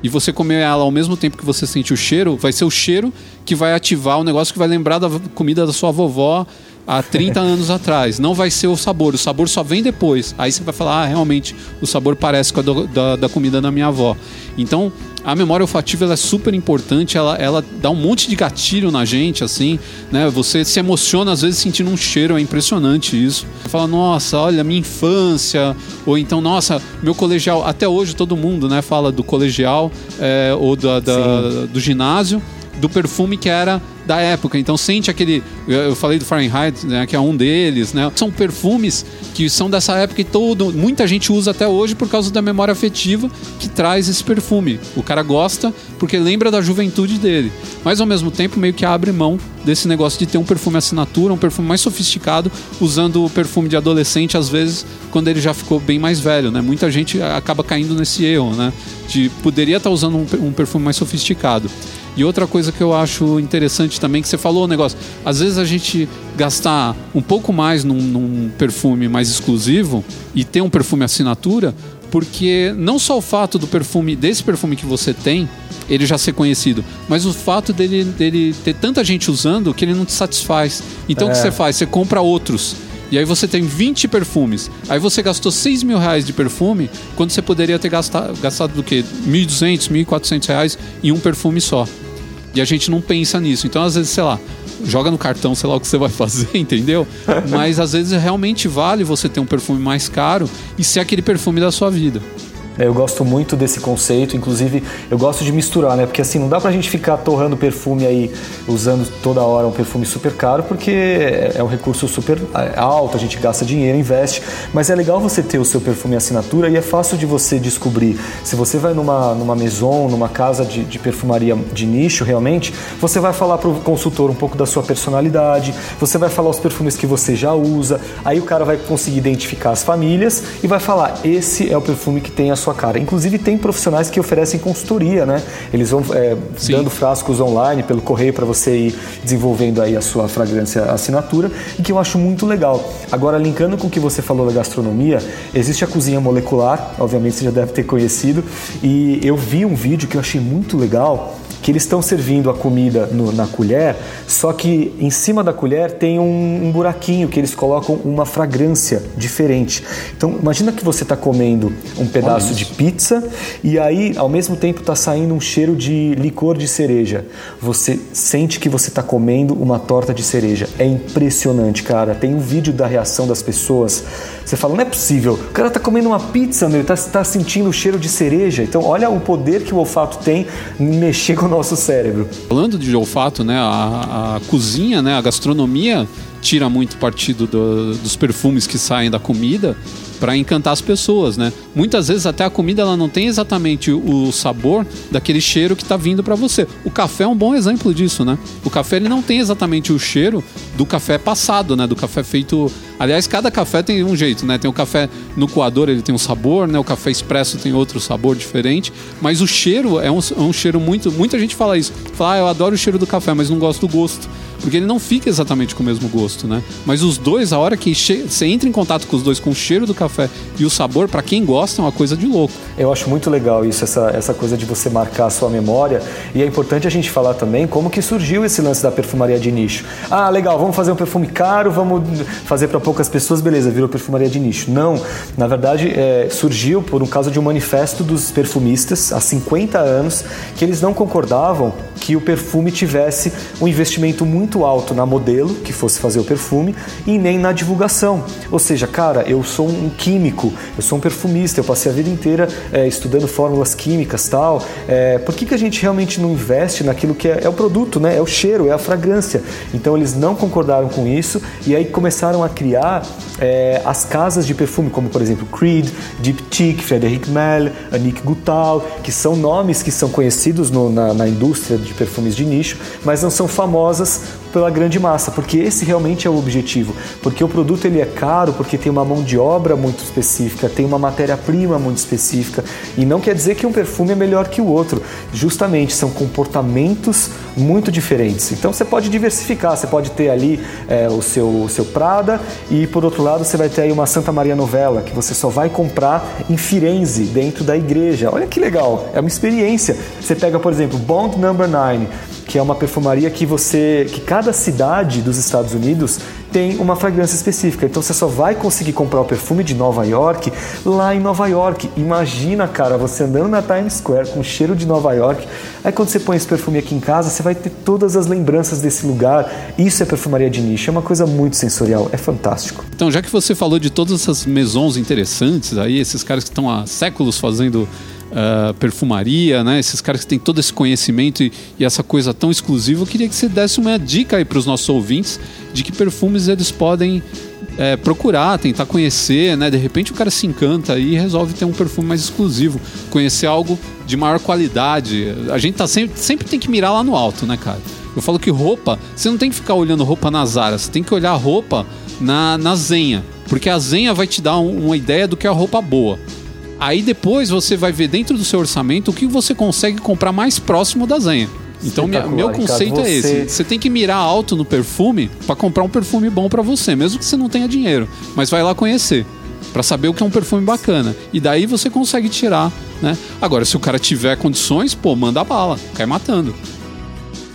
e você comer ela ao mesmo tempo que você sente o cheiro, vai ser o cheiro que vai ativar o negócio que vai lembrar da comida da sua vovó há 30 <laughs> anos atrás. Não vai ser o sabor, o sabor só vem depois. Aí você vai falar, ah, realmente, o sabor parece com a do, da, da comida da minha avó. Então, a memória olfativa é super importante, ela, ela dá um monte de gatilho na gente, assim, né? Você se emociona às vezes sentindo um cheiro, é impressionante isso. Você fala, nossa, olha, minha infância, ou então, nossa, meu colegial. Até hoje todo mundo, né, fala do colegial é, ou da, da do ginásio, do perfume que era da época. Então sente aquele. Eu falei do Fahrenheit, né, que é um deles, né? São perfumes que são dessa época e todo, muita gente usa até hoje por causa da memória afetiva que traz esse perfume. O cara gosta porque lembra da juventude dele. Mas ao mesmo tempo meio que abre mão desse negócio de ter um perfume assinatura, um perfume mais sofisticado, usando o perfume de adolescente às vezes quando ele já ficou bem mais velho, né? Muita gente acaba caindo nesse erro, né? De poderia estar usando um, um perfume mais sofisticado. E outra coisa que eu acho interessante também, que você falou o negócio, às vezes a gente gastar um pouco mais num, num perfume mais exclusivo e ter um perfume assinatura, porque não só o fato do perfume, desse perfume que você tem, ele já ser conhecido, mas o fato dele, dele ter tanta gente usando que ele não te satisfaz. Então é. o que é. você faz? Você compra outros. E aí você tem 20 perfumes. Aí você gastou 6 mil reais de perfume, quando você poderia ter gastado, gastado do quê? 1.200, 1.400 reais em um perfume só. E a gente não pensa nisso. Então, às vezes, sei lá, joga no cartão, sei lá o que você vai <laughs> fazer, entendeu? Mas às vezes realmente vale você ter um perfume mais caro e ser aquele perfume da sua vida. É, eu gosto muito desse conceito, inclusive eu gosto de misturar, né? Porque assim, não dá pra gente ficar torrando perfume aí, usando toda hora um perfume super caro, porque é um recurso super é, alto, a gente gasta dinheiro, investe, mas é legal você ter o seu perfume assinatura e é fácil de você descobrir. Se você vai numa, numa maison, numa casa de, de perfumaria de nicho realmente, você vai falar pro consultor um pouco da sua personalidade, você vai falar os perfumes que você já usa, aí o cara vai conseguir identificar as famílias e vai falar: esse é o perfume que tem a sua cara. Inclusive tem profissionais que oferecem consultoria, né? Eles vão é, dando frascos online pelo correio para você ir desenvolvendo aí a sua fragrância assinatura e que eu acho muito legal. Agora linkando com o que você falou da gastronomia, existe a cozinha molecular, obviamente você já deve ter conhecido, e eu vi um vídeo que eu achei muito legal que eles estão servindo a comida no, na colher, só que em cima da colher tem um, um, buraquinho que eles colocam uma fragrância diferente. Então imagina que você está comendo um pedaço de pizza e aí ao mesmo tempo está saindo um cheiro de licor de cereja. Você sente que você está comendo uma torta de cereja. É impressionante, cara. Tem um vídeo da reação das pessoas. Você fala, não é possível. O cara está comendo uma pizza, meu, está tá sentindo o cheiro de cereja. Então olha o poder que o olfato tem em mexer com nosso cérebro. Falando de olfato, né, a, a cozinha, né, a gastronomia tira muito partido do, dos perfumes que saem da comida para encantar as pessoas, né? Muitas vezes até a comida ela não tem exatamente o sabor daquele cheiro que está vindo para você. O café é um bom exemplo disso, né? O café ele não tem exatamente o cheiro do café passado, né? Do café feito. Aliás, cada café tem um jeito, né? Tem o café no coador, ele tem um sabor, né? O café expresso tem outro sabor diferente, mas o cheiro é um, é um cheiro muito. Muita gente fala isso. Fala, ah, eu adoro o cheiro do café, mas não gosto do gosto porque ele não fica exatamente com o mesmo gosto, né? Mas os dois, a hora que você entra em contato com os dois, com o cheiro do café e o sabor, para quem gosta, é uma coisa de louco. Eu acho muito legal isso, essa, essa coisa de você marcar a sua memória. E é importante a gente falar também como que surgiu esse lance da perfumaria de nicho. Ah, legal, vamos fazer um perfume caro, vamos fazer para poucas pessoas, beleza, virou perfumaria de nicho. Não, na verdade, é, surgiu por um caso de um manifesto dos perfumistas há 50 anos que eles não concordavam que o perfume tivesse um investimento muito muito alto na modelo que fosse fazer o perfume e nem na divulgação. Ou seja, cara, eu sou um químico, eu sou um perfumista, eu passei a vida inteira é, estudando fórmulas químicas tal. É, por que, que a gente realmente não investe naquilo que é, é, o produto, né? É o cheiro, é a fragrância. Então eles não concordaram com isso e aí começaram a criar é, as casas de perfume, como por exemplo Creed, Diptyque, Frederic Malle, Annick Goutal, que são nomes que são conhecidos no, na, na indústria de perfumes de nicho, mas não são famosas pela grande massa, porque esse realmente é o objetivo, porque o produto ele é caro, porque tem uma mão de obra muito específica, tem uma matéria-prima muito específica, e não quer dizer que um perfume é melhor que o outro, justamente são comportamentos muito diferentes. Então você pode diversificar, você pode ter ali é, o seu, o seu Prada e por outro lado você vai ter aí uma Santa Maria Novella que você só vai comprar em Firenze, dentro da igreja. Olha que legal, é uma experiência. Você pega, por exemplo, Bond Number 9, que é uma perfumaria que você, que cada cidade dos Estados Unidos tem uma fragrância específica. Então você só vai conseguir comprar o perfume de Nova York lá em Nova York. Imagina, cara, você andando na Times Square com cheiro de Nova York. Aí quando você põe esse perfume aqui em casa, você vai ter todas as lembranças desse lugar. Isso é perfumaria de nicho, é uma coisa muito sensorial, é fantástico. Então, já que você falou de todas essas maisons interessantes aí, esses caras que estão há séculos fazendo uh, perfumaria, né? Esses caras que têm todo esse conhecimento e, e, essa coisa tão exclusiva. Eu queria que você desse uma dica aí para os nossos ouvintes de que perfumes eles podem é, procurar, tentar conhecer, né? De repente o cara se encanta e resolve ter um perfume mais exclusivo, conhecer algo de maior qualidade. A gente tá sempre, sempre tem que mirar lá no alto, né, cara? Eu falo que roupa, você não tem que ficar olhando roupa na Zara, você tem que olhar roupa na, na Zenha. Porque a Zenha vai te dar um, uma ideia do que é a roupa boa. Aí depois você vai ver dentro do seu orçamento o que você consegue comprar mais próximo da Zenha. Então, minha, meu conceito Ricardo, é esse. Você tem que mirar alto no perfume para comprar um perfume bom para você, mesmo que você não tenha dinheiro. Mas vai lá conhecer para saber o que é um perfume bacana. E daí você consegue tirar, né? Agora, se o cara tiver condições, pô, manda bala, cai matando.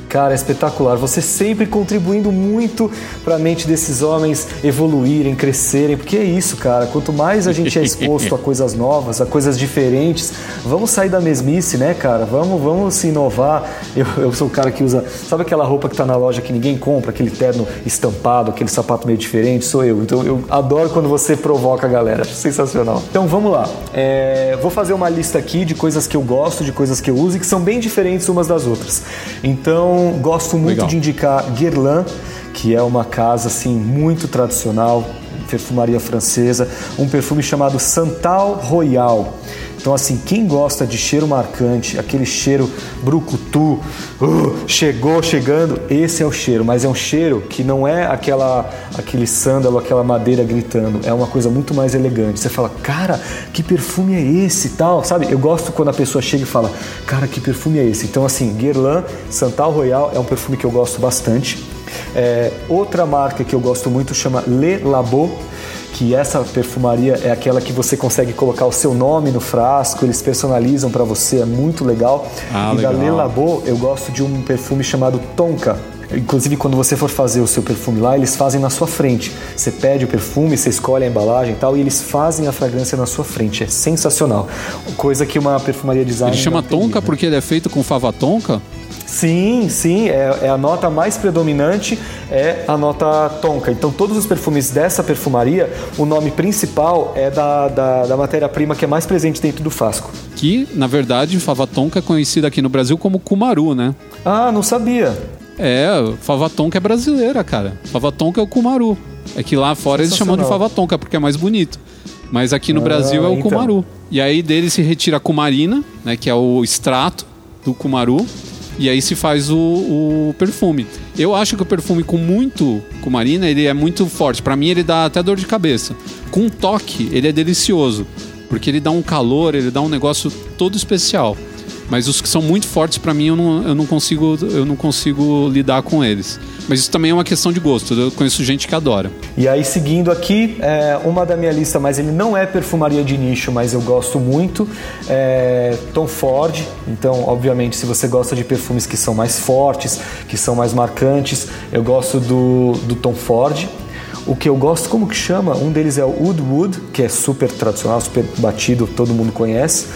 Cara, é espetacular. Você sempre contribuindo muito para a mente desses homens evoluírem, crescerem, porque é isso, cara. Quanto mais a gente é exposto a <laughs> coisas novas, a coisas diferentes, vamos sair da mesmice, né, cara? Vamos, vamos se inovar. Eu, eu sou o cara que usa, sabe aquela roupa que está na loja que ninguém compra, aquele terno estampado, aquele sapato meio diferente? Sou eu. Então eu adoro quando você provoca a galera. Sensacional. Então vamos lá. É, vou fazer uma lista aqui de coisas que eu gosto, de coisas que eu uso e que são bem diferentes umas das outras. Então então, gosto muito Legal. de indicar Guerlain, que é uma casa assim muito tradicional, perfumaria francesa, um perfume chamado Santal Royal. Então, assim, quem gosta de cheiro marcante, aquele cheiro brucutu, uh, chegou chegando, esse é o cheiro, mas é um cheiro que não é aquela aquele sândalo, aquela madeira gritando, é uma coisa muito mais elegante. Você fala, cara, que perfume é esse tal, sabe? Eu gosto quando a pessoa chega e fala, cara, que perfume é esse? Então, assim, Guerlain Santal Royal é um perfume que eu gosto bastante. É, outra marca que eu gosto muito chama Le Labo que essa perfumaria é aquela que você consegue colocar o seu nome no frasco, eles personalizam para você, é muito legal. Ah, e legal. da Le Labo eu gosto de um perfume chamado Tonka. Inclusive, quando você for fazer o seu perfume lá, eles fazem na sua frente. Você pede o perfume, você escolhe a embalagem e tal, e eles fazem a fragrância na sua frente. É sensacional. Coisa que uma perfumaria design. Ele chama Tonka né? porque ele é feito com fava tonka? Sim, sim, é, é, a nota mais predominante, é a nota tonka. Então, todos os perfumes dessa perfumaria, o nome principal é da, da, da matéria-prima que é mais presente dentro do frasco. Que, na verdade, fava tonka é conhecida aqui no Brasil como kumaru, né? Ah, não sabia. É, fava tonka é brasileira, cara. Fava tonka é o kumaru. É que lá fora eles chamam de fava tonka porque é mais bonito. Mas aqui no ah, Brasil é o então. kumaru. E aí dele se retira a kumarina, né, que é o extrato do kumaru e aí se faz o, o perfume. Eu acho que o perfume com muito cumarina, ele é muito forte. Para mim, ele dá até dor de cabeça. Com toque, ele é delicioso. Porque ele dá um calor, ele dá um negócio todo especial. Mas os que são muito fortes, para mim, eu não, eu, não consigo, eu não consigo lidar com eles. Mas isso também é uma questão de gosto. Eu conheço gente que adora. E aí, seguindo aqui, é, uma da minha lista, mas ele não é perfumaria de nicho, mas eu gosto muito, é Tom Ford. Então, obviamente, se você gosta de perfumes que são mais fortes, que são mais marcantes, eu gosto do, do Tom Ford. O que eu gosto, como que chama? Um deles é o Wood Wood, que é super tradicional, super batido, todo mundo conhece.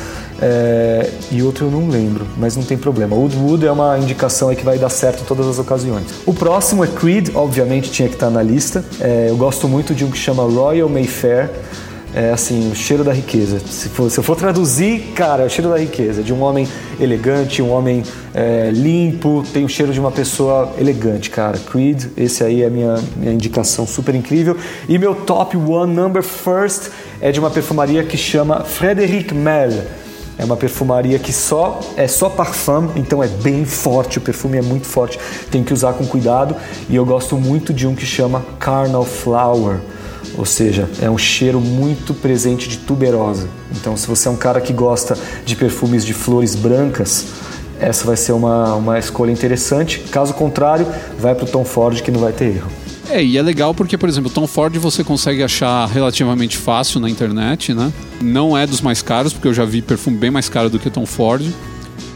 É, e outro eu não lembro, mas não tem problema. Wood Wood é uma indicação aí que vai dar certo em todas as ocasiões. O próximo é Creed, obviamente tinha que estar na lista. É, eu gosto muito de um que chama Royal Mayfair é assim, o cheiro da riqueza. Se, for, se eu for traduzir, cara, é o cheiro da riqueza, de um homem elegante, um homem é, limpo, tem o cheiro de uma pessoa elegante, cara. Creed, esse aí é a minha, minha indicação super incrível. E meu top one, number first, é de uma perfumaria que chama Frederic Mel. É uma perfumaria que só é só parfum, então é bem forte, o perfume é muito forte, tem que usar com cuidado. E eu gosto muito de um que chama Carnal Flower ou seja, é um cheiro muito presente de tuberosa. Então, se você é um cara que gosta de perfumes de flores brancas, essa vai ser uma, uma escolha interessante. Caso contrário, vai para o Tom Ford que não vai ter erro. É, e é legal porque, por exemplo, Tom Ford você consegue achar relativamente fácil na internet, né? Não é dos mais caros, porque eu já vi perfume bem mais caro do que Tom Ford.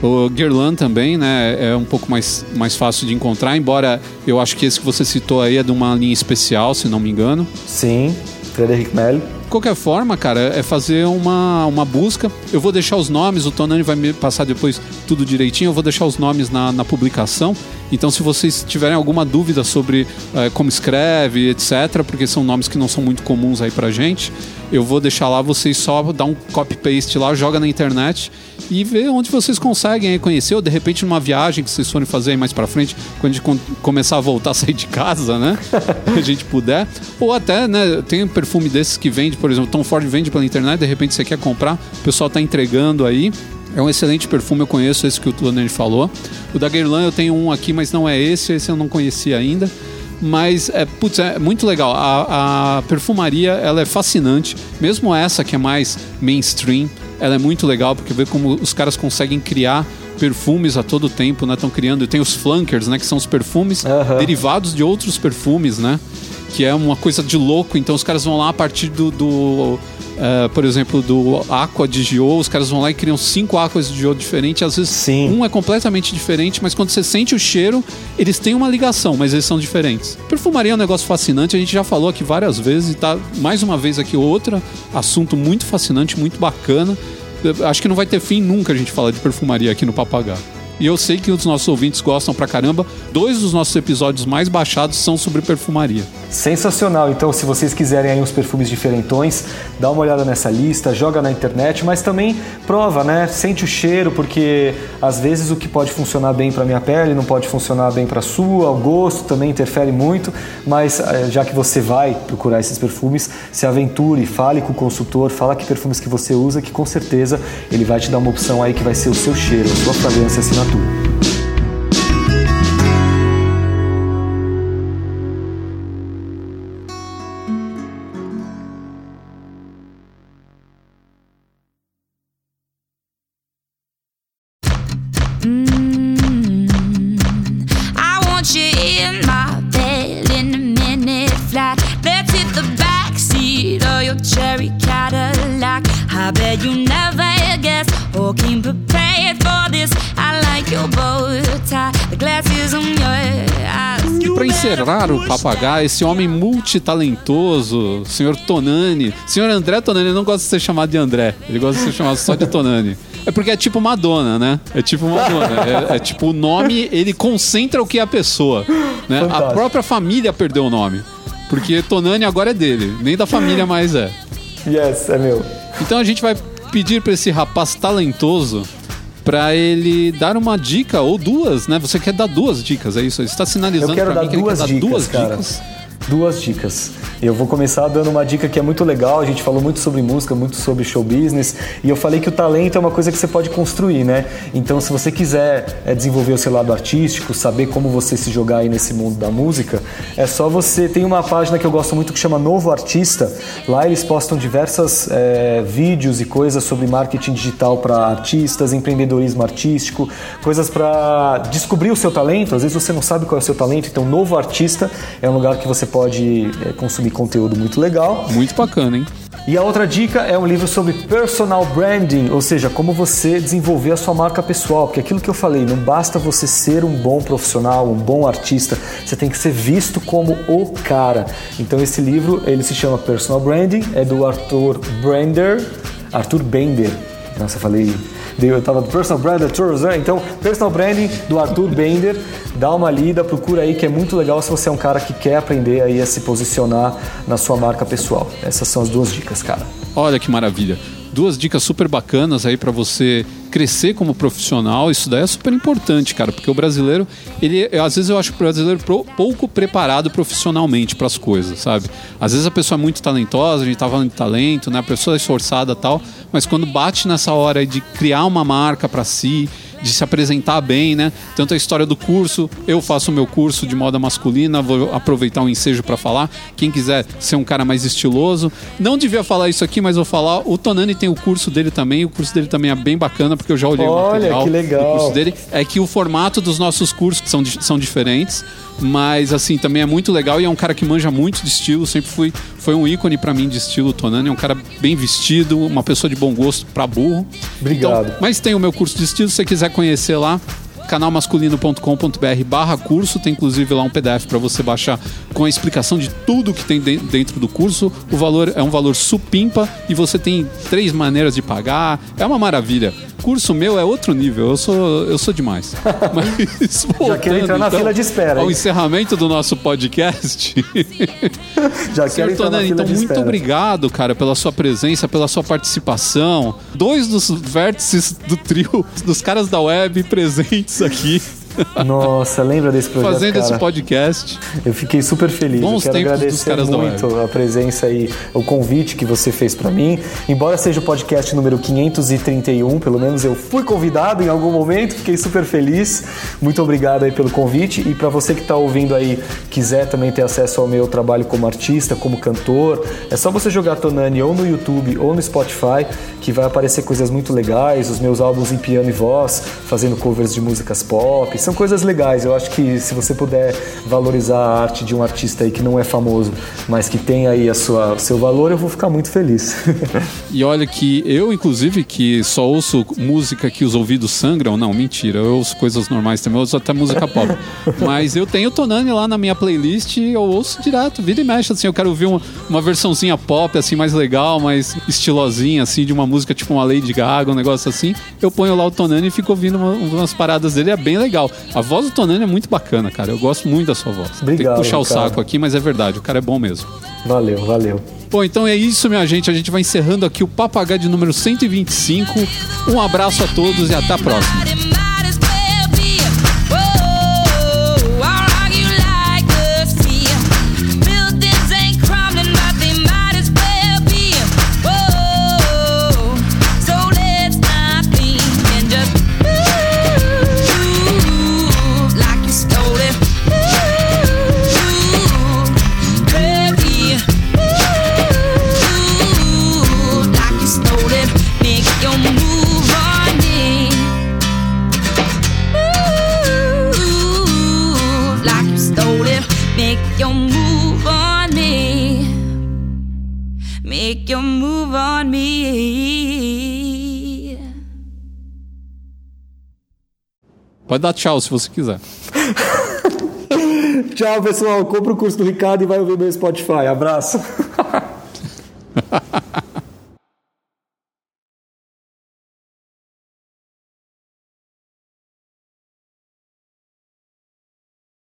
O Guerlain também, né, é um pouco mais, mais fácil de encontrar, embora eu acho que esse que você citou aí é de uma linha especial, se não me engano. Sim, Frederic Mel. De qualquer forma, cara, é fazer uma, uma busca. Eu vou deixar os nomes, o Tonani vai me passar depois tudo direitinho, eu vou deixar os nomes na, na publicação. Então, se vocês tiverem alguma dúvida sobre é, como escreve, etc., porque são nomes que não são muito comuns aí pra gente, eu vou deixar lá, vocês só dá um copy-paste lá, joga na internet e ver onde vocês conseguem conhecer, ou de repente numa viagem que vocês forem fazer aí mais para frente, quando a gente começar a voltar a sair de casa, né? <laughs> a gente puder. Ou até, né, tem um perfume desses que vende, por exemplo, Tom Ford vende pela internet, de repente você quer comprar, o pessoal tá entregando aí. É um excelente perfume, eu conheço esse que o Tonani falou. O da Guerlain eu tenho um aqui, mas não é esse, esse eu não conhecia ainda. Mas é, putz, é muito legal. A, a perfumaria ela é fascinante, mesmo essa que é mais mainstream ela é muito legal porque vê como os caras conseguem criar perfumes a todo tempo, né? Estão criando. Tem os flankers, né? Que são os perfumes uhum. derivados de outros perfumes, né? Que é uma coisa de louco. Então os caras vão lá a partir do. do uh, por exemplo, do Aqua de Gio, os caras vão lá e criam cinco Aquas de Gio diferentes. Às vezes Sim. um é completamente diferente, mas quando você sente o cheiro, eles têm uma ligação, mas eles são diferentes. Perfumaria é um negócio fascinante, a gente já falou aqui várias vezes e tá mais uma vez aqui outra assunto muito fascinante, muito bacana acho que não vai ter fim nunca a gente falar de perfumaria aqui no Papagaio. E eu sei que os nossos ouvintes gostam pra caramba. Dois dos nossos episódios mais baixados são sobre perfumaria. Sensacional. Então, se vocês quiserem aí uns perfumes diferentões, dá uma olhada nessa lista, joga na internet, mas também prova, né? Sente o cheiro, porque às vezes o que pode funcionar bem para minha pele não pode funcionar bem para sua, o gosto também interfere muito, mas eh, já que você vai procurar esses perfumes, se aventure, fale com o consultor, fala que perfumes que você usa, que com certeza ele vai te dar uma opção aí que vai ser o seu cheiro, a sua fragrância assinatura. bientôt. O papagaio, esse homem multitalentoso, senhor Tonani. Senhor André Tonani não gosta de ser chamado de André, ele gosta de ser chamado só de Tonani. É porque é tipo Madonna, né? É tipo Madonna. É, é tipo o nome, ele concentra o que é a pessoa. Né? A própria família perdeu o nome. Porque Tonani agora é dele, nem da família mais é. Yes, é meu. Então a gente vai pedir para esse rapaz talentoso para ele dar uma dica ou duas, né? Você quer dar duas dicas, é isso? Ele está sinalizando para mim que ele quer dar dicas, duas cara. dicas. Duas dicas. Eu vou começar dando uma dica que é muito legal. A gente falou muito sobre música, muito sobre show business, e eu falei que o talento é uma coisa que você pode construir, né? Então, se você quiser é, desenvolver o seu lado artístico, saber como você se jogar aí nesse mundo da música, é só você. Tem uma página que eu gosto muito que chama Novo Artista. Lá eles postam diversas é, vídeos e coisas sobre marketing digital para artistas, empreendedorismo artístico, coisas para descobrir o seu talento. Às vezes você não sabe qual é o seu talento, então Novo Artista é um lugar que você pode é, consumir conteúdo muito legal. Muito bacana, hein? E a outra dica é um livro sobre personal branding, ou seja, como você desenvolver a sua marca pessoal. Porque aquilo que eu falei, não basta você ser um bom profissional, um bom artista, você tem que ser visto como o cara. Então esse livro, ele se chama Personal Branding, é do Arthur Brander, Arthur Bender. Nossa, eu falei eu tava do Personal Branding, né? então Personal Branding do Arthur Bender, dá uma lida, procura aí que é muito legal se você é um cara que quer aprender aí a se posicionar na sua marca pessoal. Essas são as duas dicas, cara. Olha que maravilha duas dicas super bacanas aí para você crescer como profissional. Isso daí é super importante, cara, porque o brasileiro, ele às vezes eu acho o brasileiro pouco preparado profissionalmente para as coisas, sabe? Às vezes a pessoa é muito talentosa, a gente tá falando de talento, né? A pessoa é esforçada tal, mas quando bate nessa hora de criar uma marca para si, de se apresentar bem, né? Tanto a história do curso, eu faço o meu curso de moda masculina, vou aproveitar o um ensejo para falar. Quem quiser ser um cara mais estiloso, não devia falar isso aqui, mas vou falar. O Tonani tem o curso dele também, o curso dele também é bem bacana, porque eu já olhei Olha, o material que legal. do curso dele. É que o formato dos nossos cursos são, são diferentes, mas assim, também é muito legal e é um cara que manja muito de estilo, sempre fui, foi um ícone para mim de estilo, Tonani, é um cara bem vestido, uma pessoa de bom gosto para burro. Obrigado. Então, mas tem o meu curso de estilo, se você quiser conhecer lá, canalmasculino.com.br barra curso, tem inclusive lá um PDF para você baixar com a explicação de tudo que tem dentro do curso. O valor é um valor supimpa e você tem três maneiras de pagar. É uma maravilha. Curso meu é outro nível, eu sou, eu sou demais. <laughs> Mas, voltando, Já quero entrar na então, fila de espera. Ao encerramento do nosso podcast. <laughs> Já quero entrar na fila então, de muito espera. obrigado, cara, pela sua presença, pela sua participação. Dois dos vértices do trio, dos caras da web presentes aqui. Nossa, lembra desse projeto, Fazendo cara? esse podcast. Eu fiquei super feliz. Bons eu quero agradecer muito a presença e o convite que você fez para mim. Embora seja o podcast número 531, pelo menos eu fui convidado em algum momento, fiquei super feliz. Muito obrigado aí pelo convite e para você que está ouvindo aí, quiser também ter acesso ao meu trabalho como artista, como cantor, é só você jogar Tonani ou no YouTube ou no Spotify, que vai aparecer coisas muito legais, os meus álbuns em piano e voz, fazendo covers de músicas pop, são coisas legais. Eu acho que se você puder valorizar a arte de um artista aí que não é famoso, mas que tem aí a sua seu valor, eu vou ficar muito feliz. <laughs> e olha que eu, inclusive, que só ouço música que os ouvidos sangram, não, mentira, eu ouço coisas normais também, eu ouço até música pop. <laughs> mas eu tenho Tonani lá na minha playlist e eu ouço direto, vida e mexe, assim, eu quero ouvir uma, uma versãozinha pop, assim, mais legal, mais estilosinha, assim, de uma música tipo uma Lady Gaga, um negócio assim. Eu ponho lá o Tonani e fico ouvindo uma, umas paradas dele, é bem legal. A voz do Tonani é muito bacana, cara. Eu gosto muito da sua voz. Obrigado. Tem que puxar o saco aqui, mas é verdade. O cara é bom mesmo. Valeu, valeu. Bom, então é isso, minha gente. A gente vai encerrando aqui o Papagaio de número 125. Um abraço a todos e até a próxima. Pode dar tchau se você quiser. <laughs> tchau, pessoal. Compra o curso do Ricardo e vai ouvir meu Spotify. Abraço. <laughs>